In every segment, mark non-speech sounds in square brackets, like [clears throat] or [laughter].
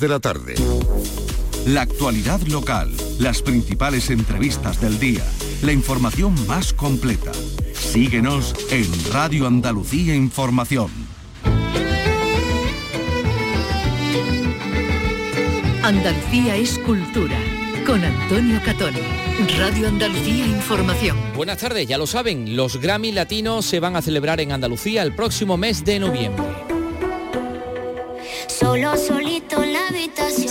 de la tarde. La actualidad local, las principales entrevistas del día, la información más completa. Síguenos en Radio Andalucía Información. Andalucía es cultura. Con Antonio Catón. Radio Andalucía Información. Buenas tardes, ya lo saben, los Grammy Latinos se van a celebrar en Andalucía el próximo mes de noviembre.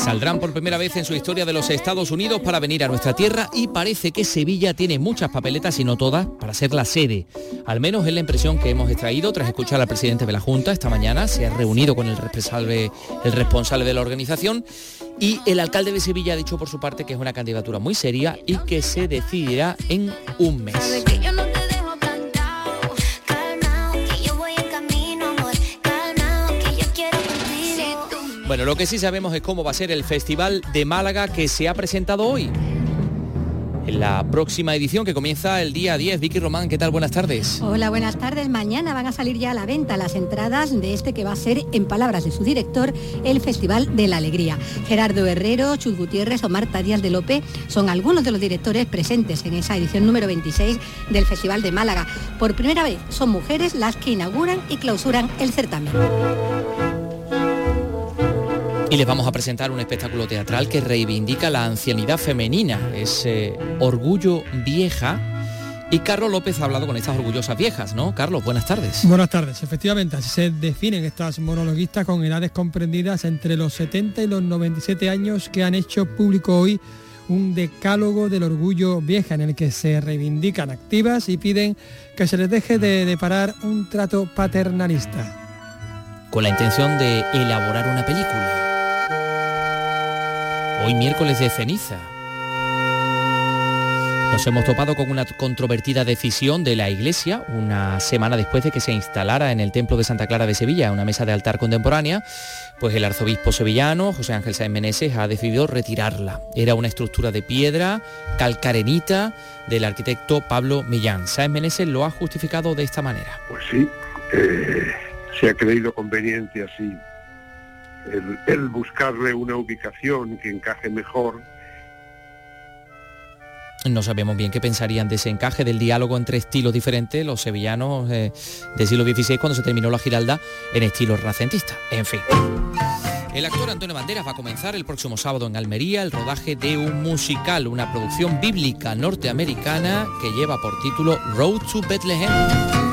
Saldrán por primera vez en su historia de los Estados Unidos para venir a nuestra tierra y parece que Sevilla tiene muchas papeletas y no todas para ser la sede. Al menos es la impresión que hemos extraído tras escuchar al presidente de la Junta esta mañana. Se ha reunido con el responsable, el responsable de la organización y el alcalde de Sevilla ha dicho por su parte que es una candidatura muy seria y que se decidirá en un mes. Bueno, lo que sí sabemos es cómo va a ser el Festival de Málaga que se ha presentado hoy. En la próxima edición que comienza el día 10. Vicky Román, ¿qué tal? Buenas tardes. Hola, buenas tardes. Mañana van a salir ya a la venta las entradas de este que va a ser, en palabras de su director, el Festival de la Alegría. Gerardo Herrero, Chus Gutiérrez o Marta Díaz de Lope son algunos de los directores presentes en esa edición número 26 del Festival de Málaga. Por primera vez son mujeres las que inauguran y clausuran el certamen. Y les vamos a presentar un espectáculo teatral que reivindica la ancianidad femenina, es eh, Orgullo Vieja. Y Carlos López ha hablado con estas orgullosas viejas, ¿no? Carlos, buenas tardes. Buenas tardes, efectivamente, así se definen estas monologuistas con edades comprendidas entre los 70 y los 97 años que han hecho público hoy un decálogo del orgullo vieja en el que se reivindican activas y piden que se les deje de deparar un trato paternalista. Con la intención de elaborar una película. Hoy miércoles de ceniza. Nos hemos topado con una controvertida decisión de la Iglesia una semana después de que se instalara en el Templo de Santa Clara de Sevilla una mesa de altar contemporánea, pues el arzobispo sevillano, José Ángel Sáenz Meneses, ha decidido retirarla. Era una estructura de piedra, calcarenita, del arquitecto Pablo Millán. Sáenz Meneses lo ha justificado de esta manera. Pues sí, eh, se ha creído conveniente así el, buscarle una ubicación que encaje mejor No sabemos bien qué pensarían de ese encaje del diálogo entre estilos diferentes, los sevillanos eh, del siglo XVI, cuando se terminó la Giralda en estilo renacentista. En fin. El actor Antonio Banderas va a comenzar el próximo sábado en Almería el rodaje de un musical, una producción bíblica norteamericana que lleva por título Road to Bethlehem.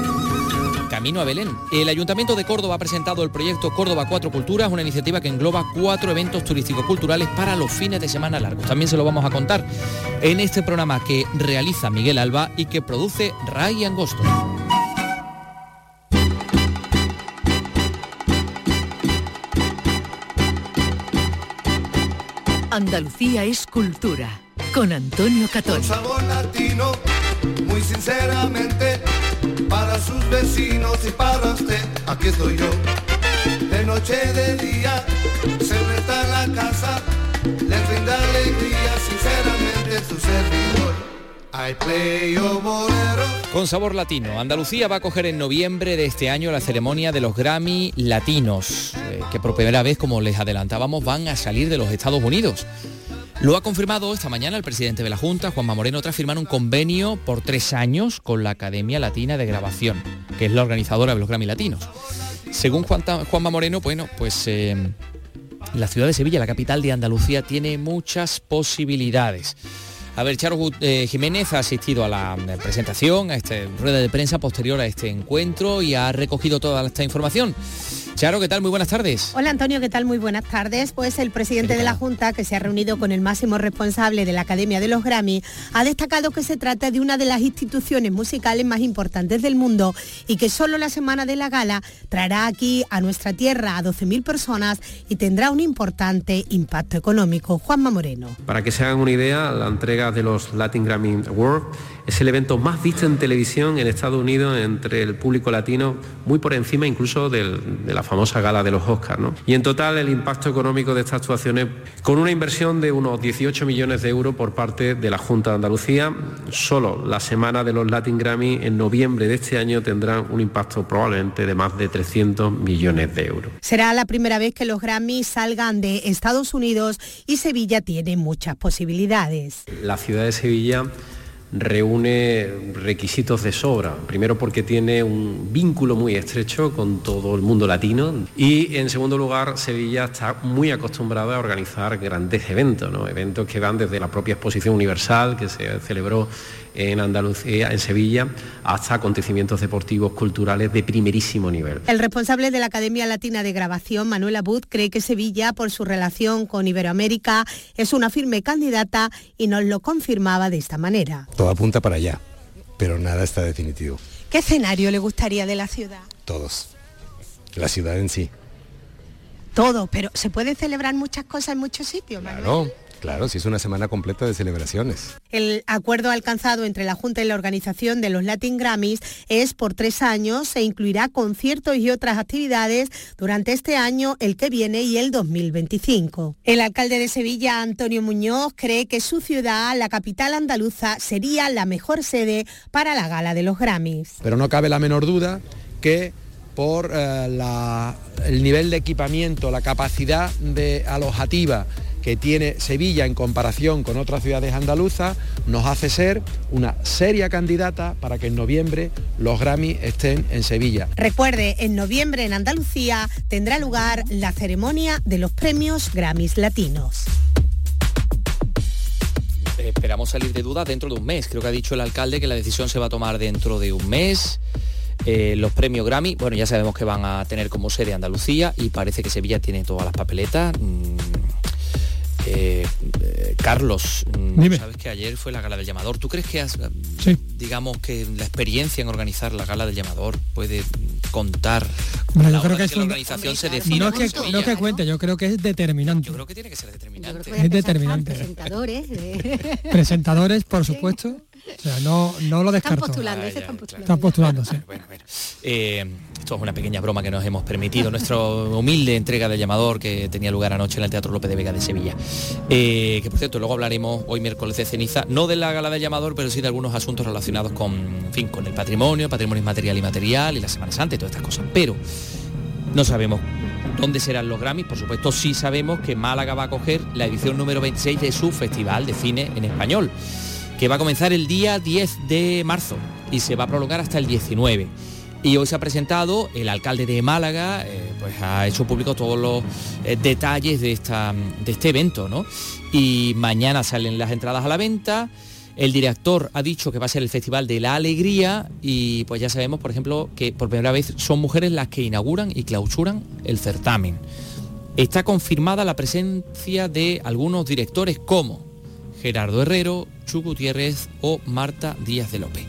Camino a Belén. El Ayuntamiento de Córdoba ha presentado el proyecto Córdoba Cuatro Culturas, una iniciativa que engloba cuatro eventos turístico-culturales para los fines de semana largos. También se lo vamos a contar en este programa que realiza Miguel Alba y que produce Ray Angosto. Andalucía es cultura. Con Antonio Catón. sabor latino, muy sinceramente, para sus vecinos y para usted, aquí estoy yo. De noche, de día, está en la casa, les brinda alegría, sinceramente, su servidor. I play your. Con sabor latino, Andalucía va a coger en noviembre de este año la ceremonia de los Grammy Latinos, eh, que por primera vez, como les adelantábamos, van a salir de los Estados Unidos. Lo ha confirmado esta mañana el presidente de la Junta, Juanma Moreno, tras firmar un convenio por tres años con la Academia Latina de Grabación, que es la organizadora de los Grammy Latinos. Según Juanma Moreno, bueno, pues eh, la ciudad de Sevilla, la capital de Andalucía, tiene muchas posibilidades. A ver, Charo eh, Jiménez ha asistido a la eh, presentación, a esta rueda de prensa posterior a este encuentro y ha recogido toda esta información. Charo, ¿qué tal? Muy buenas tardes. Hola Antonio, ¿qué tal? Muy buenas tardes. Pues el presidente de la Junta, que se ha reunido con el máximo responsable de la Academia de los Grammy, ha destacado que se trata de una de las instituciones musicales más importantes del mundo y que solo la semana de la gala traerá aquí a nuestra tierra a 12.000 personas y tendrá un importante impacto económico. Juanma Moreno. Para que se hagan una idea, la entrega de los Latin Grammy Awards Es el evento más visto en televisión en Estados Unidos entre el público latino, muy por encima incluso de la famosa gala de los Oscars. Y en total el impacto económico de estas actuaciones, con una inversión de unos 18 millones de euros por parte de la Junta de Andalucía, solo la semana de los Latin Grammy en noviembre de este año tendrán un impacto probablemente de más de 300 millones de euros. Será la primera vez que los Grammy salgan de Estados Unidos y Sevilla tiene muchas posibilidades. La ciudad de Sevilla reúne requisitos de sobra. Primero porque tiene un vínculo muy estrecho con todo el mundo latino y en segundo lugar Sevilla está muy acostumbrada a organizar grandes eventos, eventos que van desde la propia exposición universal que se celebró en Andalucía, en Sevilla, hasta acontecimientos deportivos culturales de primerísimo nivel. El responsable de la Academia Latina de Grabación, Manuel Abud, cree que Sevilla, por su relación con Iberoamérica, es una firme candidata y nos lo confirmaba de esta manera. Todo apunta para allá, pero nada está definitivo. ¿Qué escenario le gustaría de la ciudad? Todos. La ciudad en sí. Todo, pero se pueden celebrar muchas cosas en muchos sitios, Manuel. Claro, sí es una semana completa de celebraciones. El acuerdo alcanzado entre la Junta y la organización de los Latin Grammys es por tres años, se incluirá conciertos y otras actividades durante este año, el que viene y el 2025. El alcalde de Sevilla, Antonio Muñoz, cree que su ciudad, la capital andaluza, sería la mejor sede para la gala de los Grammys. Pero no cabe la menor duda que por eh, el nivel de equipamiento, la capacidad de alojativa que tiene Sevilla en comparación con otras ciudades andaluzas nos hace ser una seria candidata para que en noviembre los Grammy estén en Sevilla. Recuerde, en noviembre en Andalucía tendrá lugar la ceremonia de los premios Grammys Latinos esperamos salir de duda dentro de un mes. Creo que ha dicho el alcalde que la decisión se va a tomar dentro de un mes. Eh, los premios Grammy, bueno, ya sabemos que van a tener como sede Andalucía y parece que Sevilla tiene todas las papeletas. Mm, eh, Carlos, mm, sabes que ayer fue la gala del llamador. ¿Tú crees que has, digamos que la experiencia en organizar la gala del llamador puede contar? yo creo que, es la organización se define. No, que, no que cuente, yo creo que es determinante. Yo creo que tiene que ser determinante. Es determinante. Presentadores. Presentadores, por supuesto. O sea, no, no lo descarto. Están postulando, están postulando. Están postulando, sí. Bueno, bueno. Eh, esto es una pequeña broma que nos hemos permitido, nuestra humilde entrega de llamador que tenía lugar anoche en el Teatro López de Vega de Sevilla. Eh, que por cierto, luego hablaremos hoy miércoles de ceniza, no de la gala del llamador, pero sí de algunos asuntos relacionados con, fin, con el patrimonio, patrimonio material y material y la Semana Santa y todas estas cosas. Pero no sabemos dónde serán los Grammys, por supuesto sí sabemos que Málaga va a coger la edición número 26 de su Festival de Cine en Español que va a comenzar el día 10 de marzo y se va a prolongar hasta el 19. Y hoy se ha presentado, el alcalde de Málaga eh, pues ha hecho público todos los eh, detalles de, esta, de este evento, ¿no? Y mañana salen las entradas a la venta. El director ha dicho que va a ser el Festival de la Alegría y pues ya sabemos, por ejemplo, que por primera vez son mujeres las que inauguran y clausuran el certamen. Está confirmada la presencia de algunos directores como Gerardo Herrero, Chu Gutiérrez o Marta Díaz de López.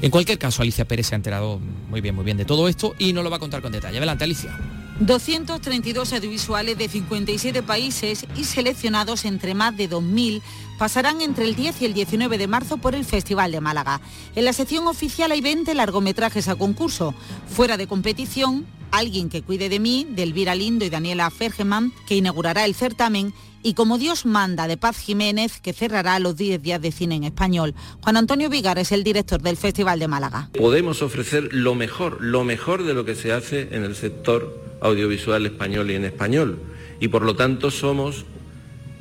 En cualquier caso, Alicia Pérez se ha enterado muy bien, muy bien de todo esto y nos lo va a contar con detalle. Adelante, Alicia. 232 audiovisuales de 57 países y seleccionados entre más de 2.000 pasarán entre el 10 y el 19 de marzo por el Festival de Málaga. En la sección oficial hay 20 largometrajes a concurso. Fuera de competición, Alguien que cuide de mí, de Elvira Lindo y Daniela Fergeman, que inaugurará el certamen, y Como Dios manda de Paz Jiménez, que cerrará los 10 días de cine en español. Juan Antonio Vigar es el director del Festival de Málaga. Podemos ofrecer lo mejor, lo mejor de lo que se hace en el sector audiovisual español y en español. Y por lo tanto somos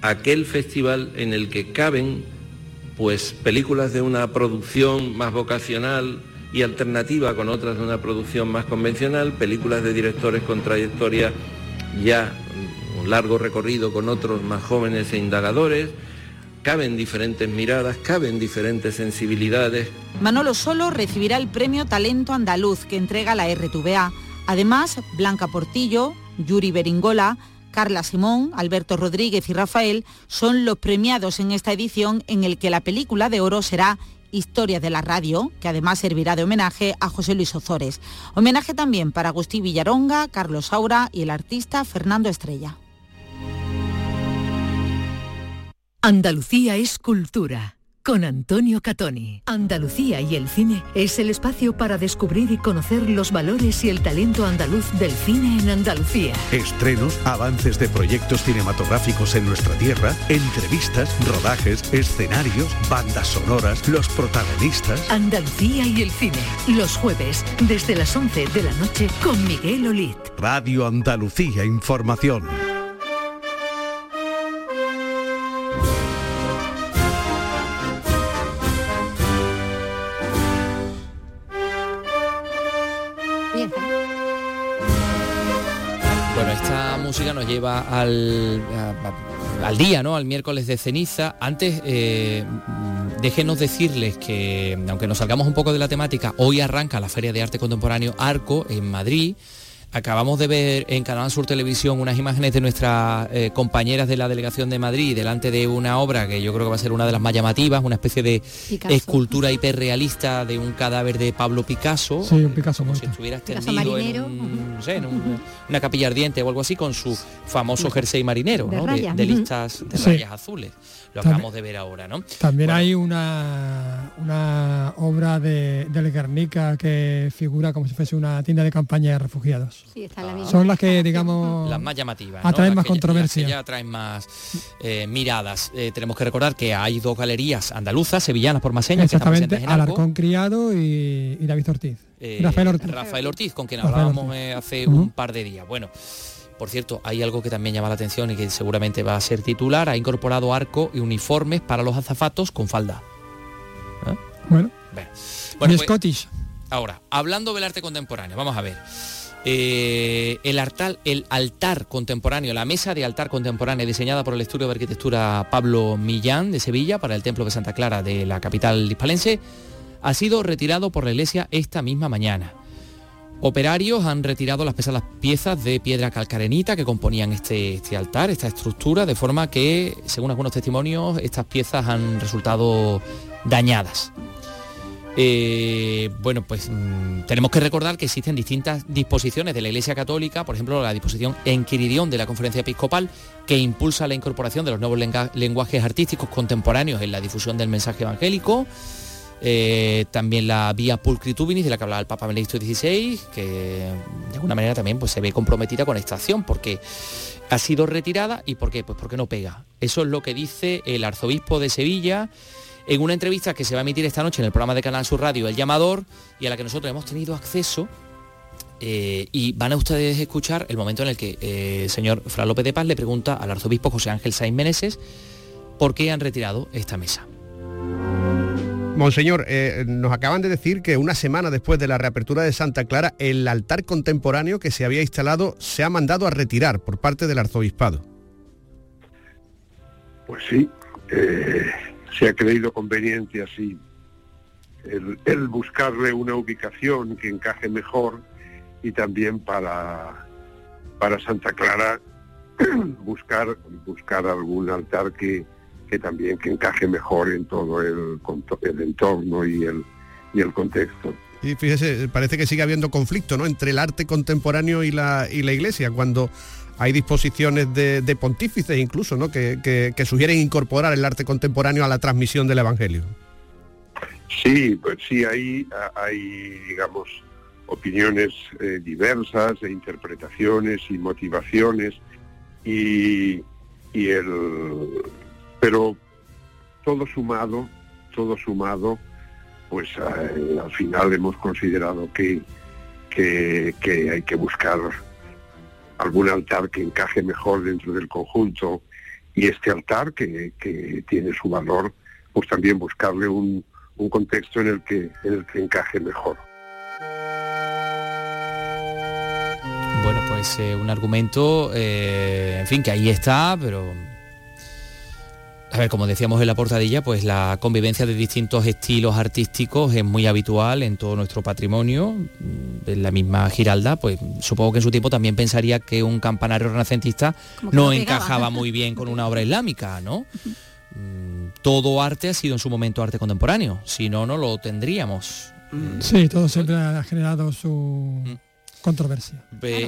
aquel festival en el que caben pues películas de una producción más vocacional, y alternativa con otras de una producción más convencional, películas de directores con trayectoria ya largo recorrido con otros más jóvenes e indagadores, caben diferentes miradas, caben diferentes sensibilidades. Manolo Solo recibirá el premio Talento Andaluz que entrega la RTVA. Además, Blanca Portillo, Yuri Beringola, Carla Simón, Alberto Rodríguez y Rafael son los premiados en esta edición en el que la película de oro será Historias de la Radio, que además servirá de homenaje a José Luis Ozores. Homenaje también para Agustín Villaronga, Carlos Saura y el artista Fernando Estrella. Andalucía es cultura con Antonio Catoni. Andalucía y el cine es el espacio para descubrir y conocer los valores y el talento andaluz del cine en Andalucía. Estrenos, avances de proyectos cinematográficos en nuestra tierra, entrevistas, rodajes, escenarios, bandas sonoras, los protagonistas. Andalucía y el cine, los jueves, desde las 11 de la noche con Miguel Olid. Radio Andalucía Información. Música nos lleva al, al día, ¿no? Al miércoles de ceniza. Antes, eh, mm, déjenos decirles que, aunque nos salgamos un poco de la temática, hoy arranca la Feria de Arte Contemporáneo Arco en Madrid. Acabamos de ver en Canal Sur Televisión unas imágenes de nuestras eh, compañeras de la delegación de Madrid delante de una obra que yo creo que va a ser una de las más llamativas, una especie de Picasso. escultura hiperrealista de un cadáver de Pablo Picasso. Sí, un Picasso como si estuviera Picasso extendido en un- no sé, en un- una capilla ardiente o algo así con su famoso jersey marinero, De ¿no? De, rayas, de ujú. listas de Sí. rayas azules. Lo También- acabamos de ver ahora, ¿no? También hay una, una obra de, del Guernica que figura como si fuese una tienda de campaña de refugiados. Sí, está en la misma. Son las que, digamos, Las más llamativas. ¿no? atraen más que ya- las que controversia. ya atraen más eh, miradas. Eh, tenemos que recordar que hay dos galerías andaluzas, sevillanas por más señas, que están Exactamente, presentes en Arco. Alarcón Criado y, y David Ortiz. Eh, Rafael Ortiz. Rafael Ortiz, con quien Rafael hablábamos eh, hace un par de días. Bueno, por cierto, hay algo que también llama la atención y que seguramente va a ser titular. Ha incorporado arco y uniformes para los azafatos con falda. ¿Eh? Bueno, Bueno, Bueno, pues, Scottish. ahora, hablando del arte contemporáneo, vamos a ver. Eh, el, altar, el altar contemporáneo, la mesa de altar contemporáneo diseñada por el estudio de arquitectura Pablo Millán de Sevilla para el Templo de Santa Clara de la capital hispalense, ha sido retirado por la iglesia esta misma mañana. Operarios han retirado las pesadas piezas de piedra calcarenita que componían este, este altar, esta estructura, de forma que, según algunos testimonios, estas piezas han resultado dañadas. Eh, bueno, pues mm, tenemos que recordar que existen distintas disposiciones de la Iglesia Católica, por ejemplo, la disposición Enquiridión de la Conferencia Episcopal, que impulsa la incorporación de los nuevos lenguajes artísticos contemporáneos en la difusión del mensaje evangélico. Eh, también la vía Pulcritubinis de la que hablaba el Papa Benedicto XVI, que de alguna manera también pues, se ve comprometida con esta acción, porque ha sido retirada y ¿por qué? Pues porque no pega. Eso es lo que dice el arzobispo de Sevilla en una entrevista que se va a emitir esta noche en el programa de Canal Sur Radio El Llamador y a la que nosotros hemos tenido acceso. eh, y van a ustedes escuchar el momento en el que eh, el señor Fra López de Paz le pregunta al arzobispo José Ángel Sainz Meneses por qué han retirado esta mesa. Monseñor, eh, nos acaban de decir que una semana después de la reapertura de Santa Clara, el altar contemporáneo que se había instalado se ha mandado a retirar por parte del arzobispado. Pues sí, eh, se ha creído conveniente así el, el buscarle una ubicación que encaje mejor y también para, para Santa Clara [clears throat] buscar, buscar algún altar que, que también que encaje mejor en todo el, entorno y el, y el contexto. Y fíjese, parece que sigue habiendo conflicto ¿no? entre el arte contemporáneo y la, y la iglesia, cuando hay disposiciones de, de pontífices incluso, ¿no? que, que- que sugieren incorporar el arte contemporáneo a la transmisión del Evangelio. Sí, pues sí, hay, hay digamos, opiniones eh, diversas, e interpretaciones y motivaciones, y, y el, pero todo sumado, todo sumado, pues eh, al final hemos considerado que, que, hay que buscar algún altar que encaje mejor dentro del conjunto y este altar que, que tiene su valor, pues también buscarle un, un contexto en el que en el que encaje mejor. Bueno, pues eh, un argumento, eh, en fin, que ahí está, pero... A ver, como decíamos en la portadilla, pues la convivencia de distintos estilos artísticos es muy habitual en todo nuestro patrimonio. Mm, En la misma Giralda, pues supongo que en su tiempo también pensaría que un campanario renacentista no encajaba muy bien con una obra islámica, ¿no? [laughs] Mm, Todo arte ha sido en su momento arte contemporáneo, si no, no lo tendríamos. Sí, todo siempre ha generado su Mm. Controversia.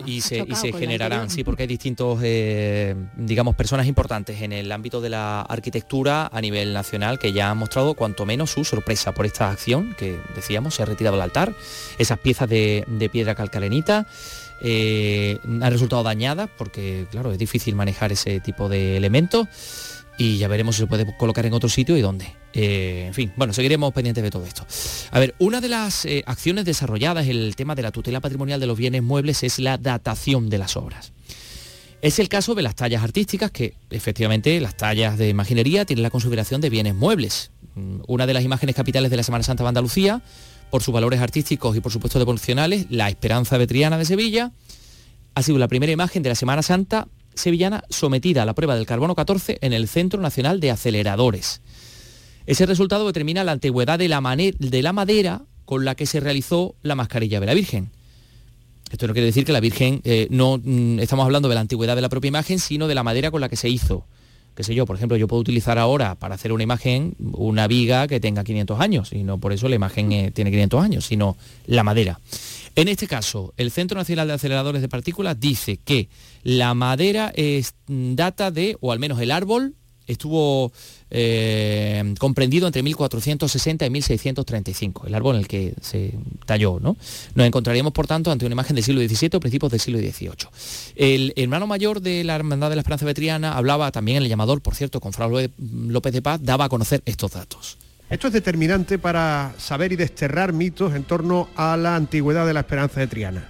Y se, y se generarán, sí, porque hay distintos, eh, digamos, personas importantes en el ámbito de la arquitectura a nivel nacional que ya han mostrado cuanto menos su sorpresa por esta acción que decíamos, se ha retirado el altar, esas piezas de, de piedra calcarenita. eh, han resultado dañadas porque, claro, es difícil manejar ese tipo de elementos y ya veremos si se puede colocar en otro sitio y dónde. Eh, en fin, bueno, seguiremos pendientes de todo esto. A ver, una de las eh, acciones desarrolladas en el tema de la tutela patrimonial de los bienes muebles es la datación de las obras. Es el caso de las tallas artísticas, que efectivamente las tallas de imaginería tienen la consideración de bienes muebles. Mm, Una de las imágenes capitales de la Semana Santa de Andalucía, por sus valores artísticos y por supuesto devocionales, la Esperanza Vetriana de Sevilla, ha sido la primera imagen de la Semana Santa sevillana sometida a la prueba del carbono 14 en el Centro Nacional de Aceleradores. Ese resultado determina la antigüedad de la, madera con la que se realizó la mascarilla de la Virgen. Esto no quiere decir que la Virgen, eh, no mm, estamos hablando de la antigüedad de la propia imagen, sino de la madera con la que se hizo. Qué sé yo, por ejemplo, yo puedo utilizar ahora para hacer una imagen una viga que tenga 500 años, y no por eso la imagen eh, tiene 500 años, sino la madera. En este caso, el Centro Nacional de Aceleradores de Partículas dice que la madera data de, o al menos el árbol, estuvo eh, comprendido entre 1460 y 1635, el árbol en el que se talló. ¿no? Nos encontraríamos, por tanto, ante una imagen del siglo XVII o principios del siglo XVIII. El hermano mayor de la Hermandad de la Esperanza Vetriana hablaba también en el llamador, por cierto, con Frau López de Paz, daba a conocer estos datos. Esto es determinante para saber y desterrar mitos en torno a la antigüedad de la esperanza de Triana.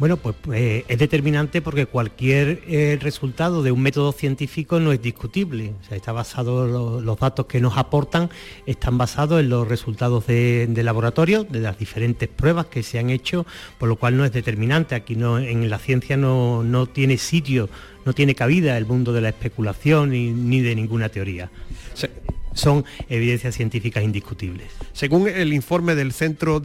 Bueno, pues eh, es determinante porque cualquier eh, resultado de un método científico no es discutible. O sea, está basado, lo- los datos que nos aportan están basados en los resultados de, de laboratorio, de las diferentes pruebas que se han hecho, por lo cual no es determinante. Aquí no, en la ciencia no, no tiene sitio, no tiene cabida el mundo de la especulación ni, ni de ninguna teoría. Son evidencias científicas indiscutibles. Según el informe del Centro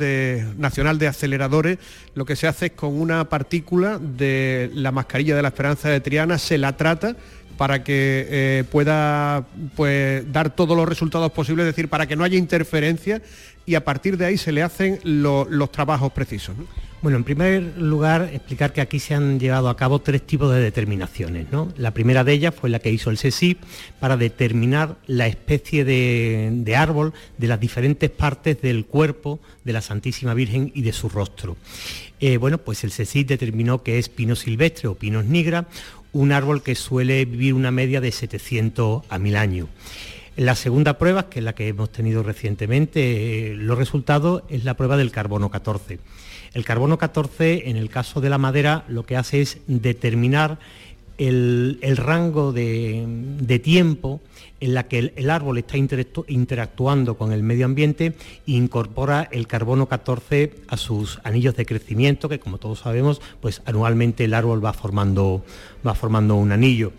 Nacional de Aceleradores, lo que se hace es con una partícula de la mascarilla de la Esperanza de Triana, se la trata para que eh, pueda pues, dar todos los resultados posibles, es decir, para que no haya interferencia y a partir de ahí se le hacen lo- los trabajos precisos. Bueno, en primer lugar, explicar que aquí se han llevado a cabo tres tipos de determinaciones. ¿no? La primera de ellas fue la que hizo el SESI para determinar la especie de, árbol de las diferentes partes del cuerpo de la Santísima Virgen y de su rostro. Eh, bueno, pues el SESI determinó que es pino silvestre o pinos nigra, un árbol que suele vivir una media de 700 a 1000 años. La segunda prueba, que es la que hemos tenido recientemente, eh, los resultados es la prueba del carbono 14. El carbono 14, en el caso de la madera, lo que hace es determinar el, el rango de, de tiempo en la que el, el árbol está interactu- interactuando con el medio ambiente e incorpora el carbono 14 a sus anillos de crecimiento, que como todos sabemos, pues anualmente el árbol va formando, va formando un anillo.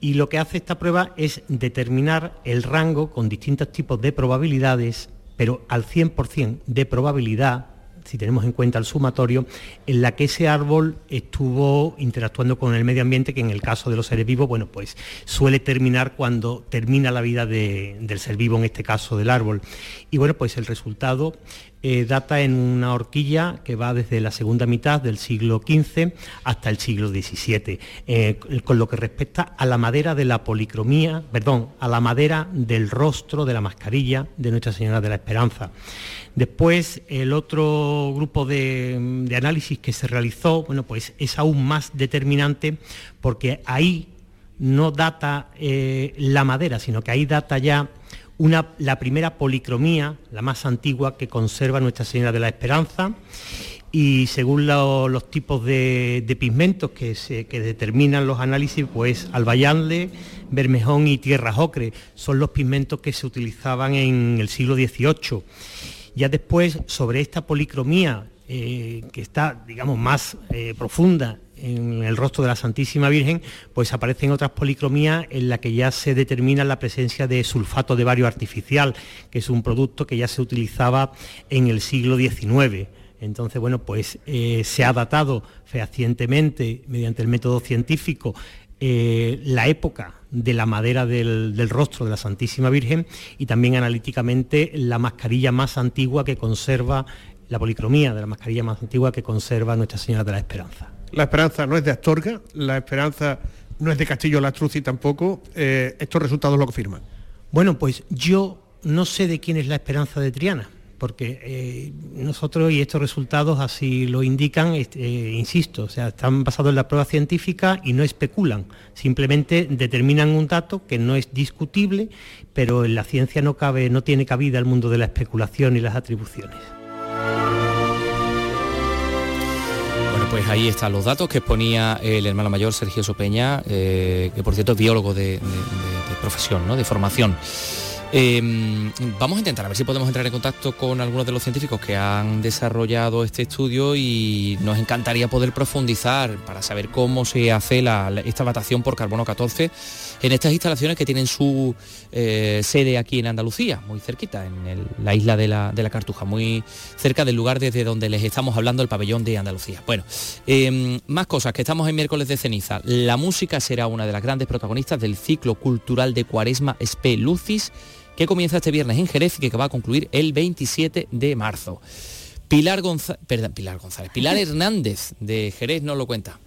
Y lo que hace esta prueba es determinar el rango con distintos tipos de probabilidades, pero al 100% de probabilidad, si tenemos en cuenta el sumatorio, en la que ese árbol estuvo interactuando con el medio ambiente, que en el caso de los seres vivos, bueno, pues suele terminar cuando termina la vida de- del ser vivo, en este caso del árbol. Y bueno, pues el resultado eh, data en una horquilla que va desde la segunda mitad del siglo XV hasta el siglo XVII, eh, con lo que respecta a la madera de la policromía, perdón, a la madera del rostro de la mascarilla de Nuestra Señora de la Esperanza. Después, el otro grupo de, análisis que se realizó, bueno, pues es aún más determinante porque ahí no data eh, la madera, sino que ahí data ya una, la primera policromía, la más antigua que conserva Nuestra Señora de la Esperanza. Y según lo- los tipos de, pigmentos que, se- determinan los análisis, pues albayalde, bermejón y tierra ocre son los pigmentos que se utilizaban en el siglo XVIII. Ya después, sobre esta policromía, eh, que está, digamos, más eh, profunda en el rostro de la Santísima Virgen, pues aparecen otras policromías en la que ya se determina la presencia de sulfato de bario artificial, que es un producto que ya se utilizaba en el siglo XIX. Entonces, bueno, pues eh, se ha datado fehacientemente, mediante el método científico, la época de la madera del, del rostro de la Santísima Virgen y también analíticamente la mascarilla más antigua que conserva la policromía de la mascarilla más antigua que conserva Nuestra Señora de la Esperanza. La esperanza no es de Astorga, la esperanza no es de Castillo Lastruzzi tampoco. Eh, estos resultados lo confirman. Bueno, pues yo no sé de quién es la esperanza de Triana, porque eh, nosotros y estos resultados así lo indican, eh, insisto, o sea, están basados en la prueba científica y no especulan, simplemente determinan un dato que no es discutible, pero en la ciencia no cabe, no tiene cabida el mundo de la especulación y las atribuciones. Bueno, pues ahí están los datos que exponía el hermano mayor Sergio Sopeña, eh, que por cierto es biólogo de- de profesión, ¿no? de formación. Eh, vamos a intentar a ver si podemos entrar en contacto con algunos de los científicos que han desarrollado este estudio y nos encantaría poder profundizar para saber cómo se hace esta datación por carbono 14 en estas instalaciones que tienen su eh, sede aquí en Andalucía, muy cerquita, en la isla de la, de la Cartuja, muy cerca del lugar desde donde les estamos hablando, el pabellón de Andalucía. Bueno, eh, más cosas, que estamos en miércoles de ceniza. La música será una de las grandes protagonistas del ciclo cultural de Cuaresma Spe Lucis, que comienza este viernes en Jerez y que va a concluir el 27 de marzo. Pilar González, perdón, Pilar González, Pilar [laughs] Hernández de Jerez nos lo cuenta.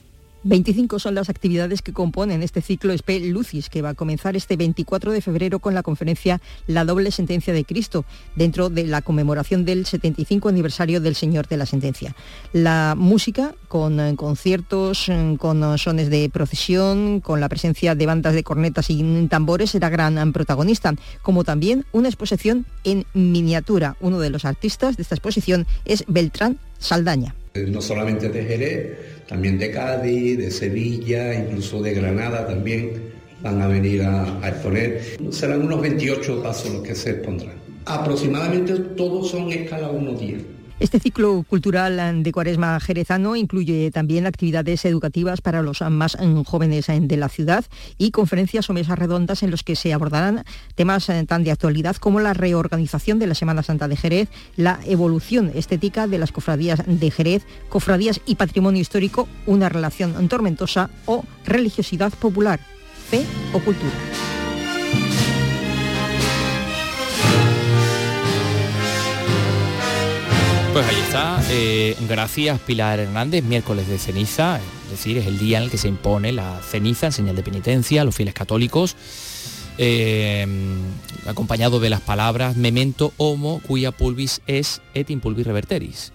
25 son las actividades que componen este ciclo SPE Lucis, que va a comenzar este 24 de febrero con la conferencia La doble sentencia de Cristo, dentro de la conmemoración del 75 aniversario del Señor de la Sentencia. La música, con eh, conciertos, eh, con eh, sones de procesión, con la presencia de bandas de cornetas y tambores, será gran protagonista, como también una exposición en miniatura. Uno de los artistas de esta exposición es Beltrán Saldaña. No solamente de Jerez, también de Cádiz, de Sevilla, incluso de Granada también van a venir a, a exponer. Serán unos 28 pasos los que se expondrán. Aproximadamente todos son escala 1-10. Este ciclo cultural de Cuaresma jerezano incluye también actividades educativas para los más jóvenes de la ciudad y conferencias o mesas redondas en los que se abordarán temas eh, tan de actualidad como la reorganización de la Semana Santa de Jerez, la evolución estética de las cofradías de Jerez, cofradías y patrimonio histórico, una relación tormentosa o religiosidad popular, fe o cultura. Pues ahí está. Eh, gracias Pilar Hernández, miércoles de ceniza, es decir, es el día en el que se impone la ceniza en señal de penitencia a los fieles católicos, eh, acompañado de las palabras memento homo cuya pulvis es et in pulvis reverteris.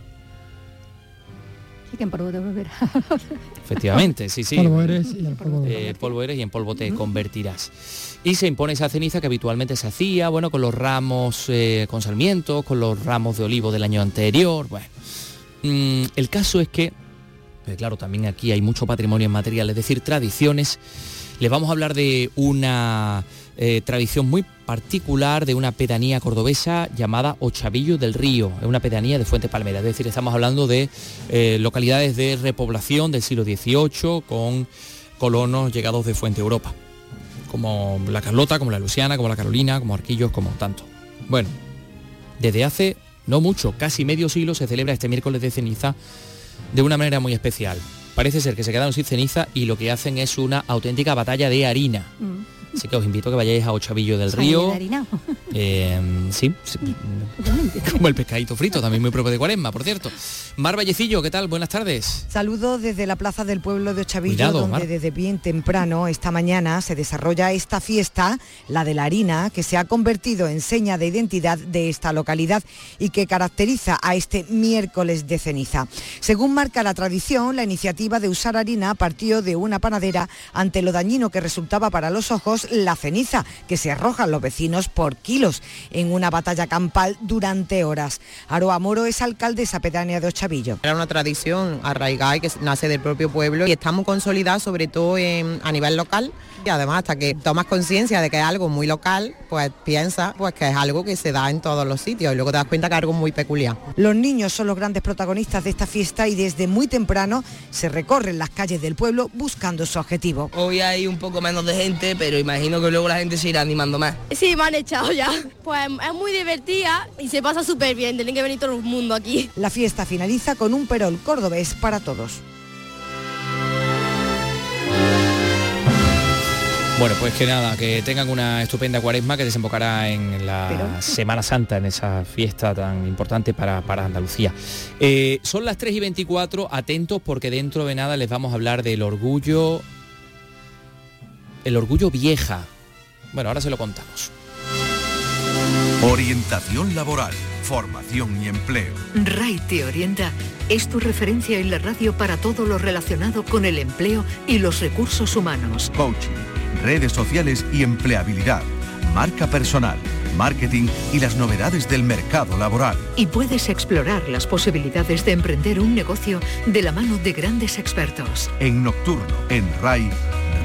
Sí, que en polvo de volver. Efectivamente, sí, sí. Polvo eres y al polvo Eh, polvo eres y en polvo te convertirás. Y se impone esa ceniza que habitualmente se hacía, bueno, con los ramos eh, con sarmientos, con los ramos de olivo del año anterior. Bueno, Mm, el caso es que, eh, claro, también aquí hay mucho patrimonio material, es decir, tradiciones. Les vamos a hablar de una eh, tradición muy particular de una pedanía cordobesa llamada Ochavillo del Río, es una pedanía de Fuente Palmera, es decir, estamos hablando de eh, localidades de repoblación del siglo XVIII con colonos llegados de Fuente Europa, como la Carlota, como la Luciana, como la Carolina, como Arquillos, como tanto. Bueno, desde hace no mucho, casi medio siglo se celebra este miércoles de ceniza de una manera muy especial. Parece ser que se quedaron sin ceniza y lo que hacen es una auténtica batalla de harina. Así que os invito a que vayáis a Ochavillo del Río. [laughs] Eh, sí, sí, como el pescadito frito, también muy propio de Cuaresma, por cierto. Mar Vallecillo, ¿qué tal? Buenas tardes. Saludos desde la Plaza del Pueblo de Ochavillo, Cuidado, donde Mar. desde bien temprano esta mañana se desarrolla esta fiesta, la de la harina, que se ha convertido en seña de identidad de esta localidad y que caracteriza a este miércoles de ceniza. Según marca la tradición, la iniciativa de usar harina partió de una panadera ante lo dañino que resultaba para los ojos la ceniza, que se arrojan los vecinos por kilos en una batalla campal durante horas. Aroa Moro es alcaldesa pedánea de Ochavillo. Era una tradición arraigada y que nace del propio pueblo y está muy consolidada sobre todo en- a nivel local y además hasta que tomas conciencia de que es algo muy local, pues piensas pues que es algo que se da en todos los sitios y luego te das cuenta que es algo muy peculiar. Los niños son los grandes protagonistas de esta fiesta y desde muy temprano se recorren las calles del pueblo buscando su objetivo. Hoy hay un poco menos de gente, pero imagino que luego la gente se irá animando más. Sí, me han echado ya. Pues es muy divertida y se pasa súper bien. Tienen que venir todo el mundo aquí. La fiesta finaliza con un perol cordobés para todos. Bueno, pues que nada, que tengan una estupenda cuaresma que desembocará en la Semana Santa, en esa fiesta tan importante para, para Andalucía. Eh, son las 3 y 24, atentos porque dentro de nada les vamos a hablar del orgullo, el orgullo vieja. Bueno, ahora se lo contamos. Orientación laboral, formación y empleo. RAI te orienta es tu referencia en la radio para todo lo relacionado con el empleo y los recursos humanos. Coaching, redes sociales y empleabilidad, marca personal, marketing y las novedades del mercado laboral. Y puedes explorar las posibilidades de emprender un negocio de la mano de grandes expertos. En Nocturno, en RAI,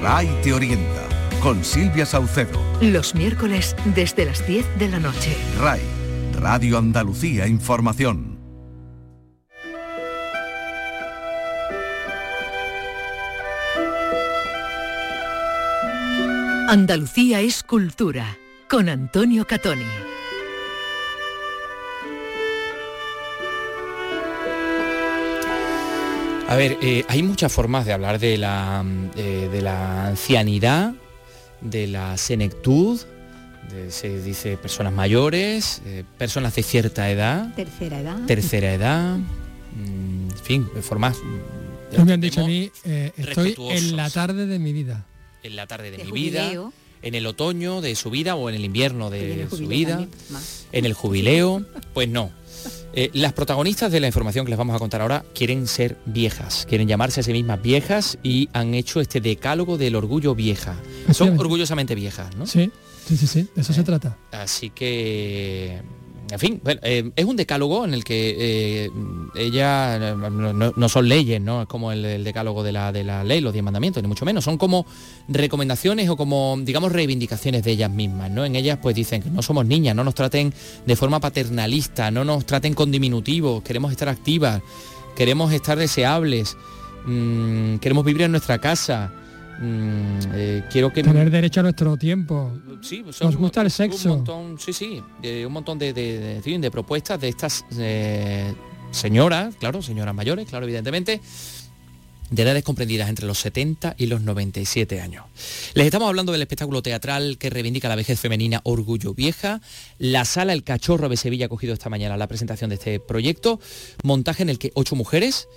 RAI te orienta. Con Silvia Saucedo. Los miércoles desde las 10 de la noche. RAI, Radio Andalucía Información. Andalucía es cultura. Con Antonio Catoni. A ver, eh, hay muchas formas de hablar de la, eh, de la ancianidad, de la senectud, de- se dice personas mayores, eh, personas de cierta edad, Tercera edad. tercera edad, mm, en fin, de formas mm, me han dicho a mí, eh, estoy en la tarde de mi vida. en la tarde de, De mi vida, en el otoño de su vida o en el invierno de el su vida, también, en el jubileo, pues no. Eh, las protagonistas de la información que les vamos a contar ahora quieren ser viejas, quieren llamarse a sí mismas viejas y han hecho este decálogo del orgullo vieja. Son orgullosamente viejas, ¿no? Sí, sí, sí, sí, de eso se trata. Así que, en fin, eh, es un decálogo en el que eh, ella no, son leyes, ¿no? Es como el, el decálogo de la, de la ley, los diez mandamientos, ni mucho menos. Son como recomendaciones o como, digamos, reivindicaciones de ellas mismas, ¿no? En ellas pues dicen que no somos niñas, no nos traten de forma paternalista, no nos traten con diminutivos, queremos estar activas, queremos estar deseables, mm, queremos vivir en nuestra casa. Mm, eh, quiero que Tener derecho a nuestro tiempo. Sí, Nos un- gusta el Un sexo. montón, sí, sí, un montón de, de propuestas de estas eh, señoras, claro, señoras mayores, claro, evidentemente, de edades comprendidas entre los 70 y los 97 años. Les estamos hablando del espectáculo teatral que reivindica la vejez femenina Orgullo Vieja. La sala El Cachorro de Sevilla ha cogido esta mañana la presentación de este proyecto, montaje en el que ocho mujeres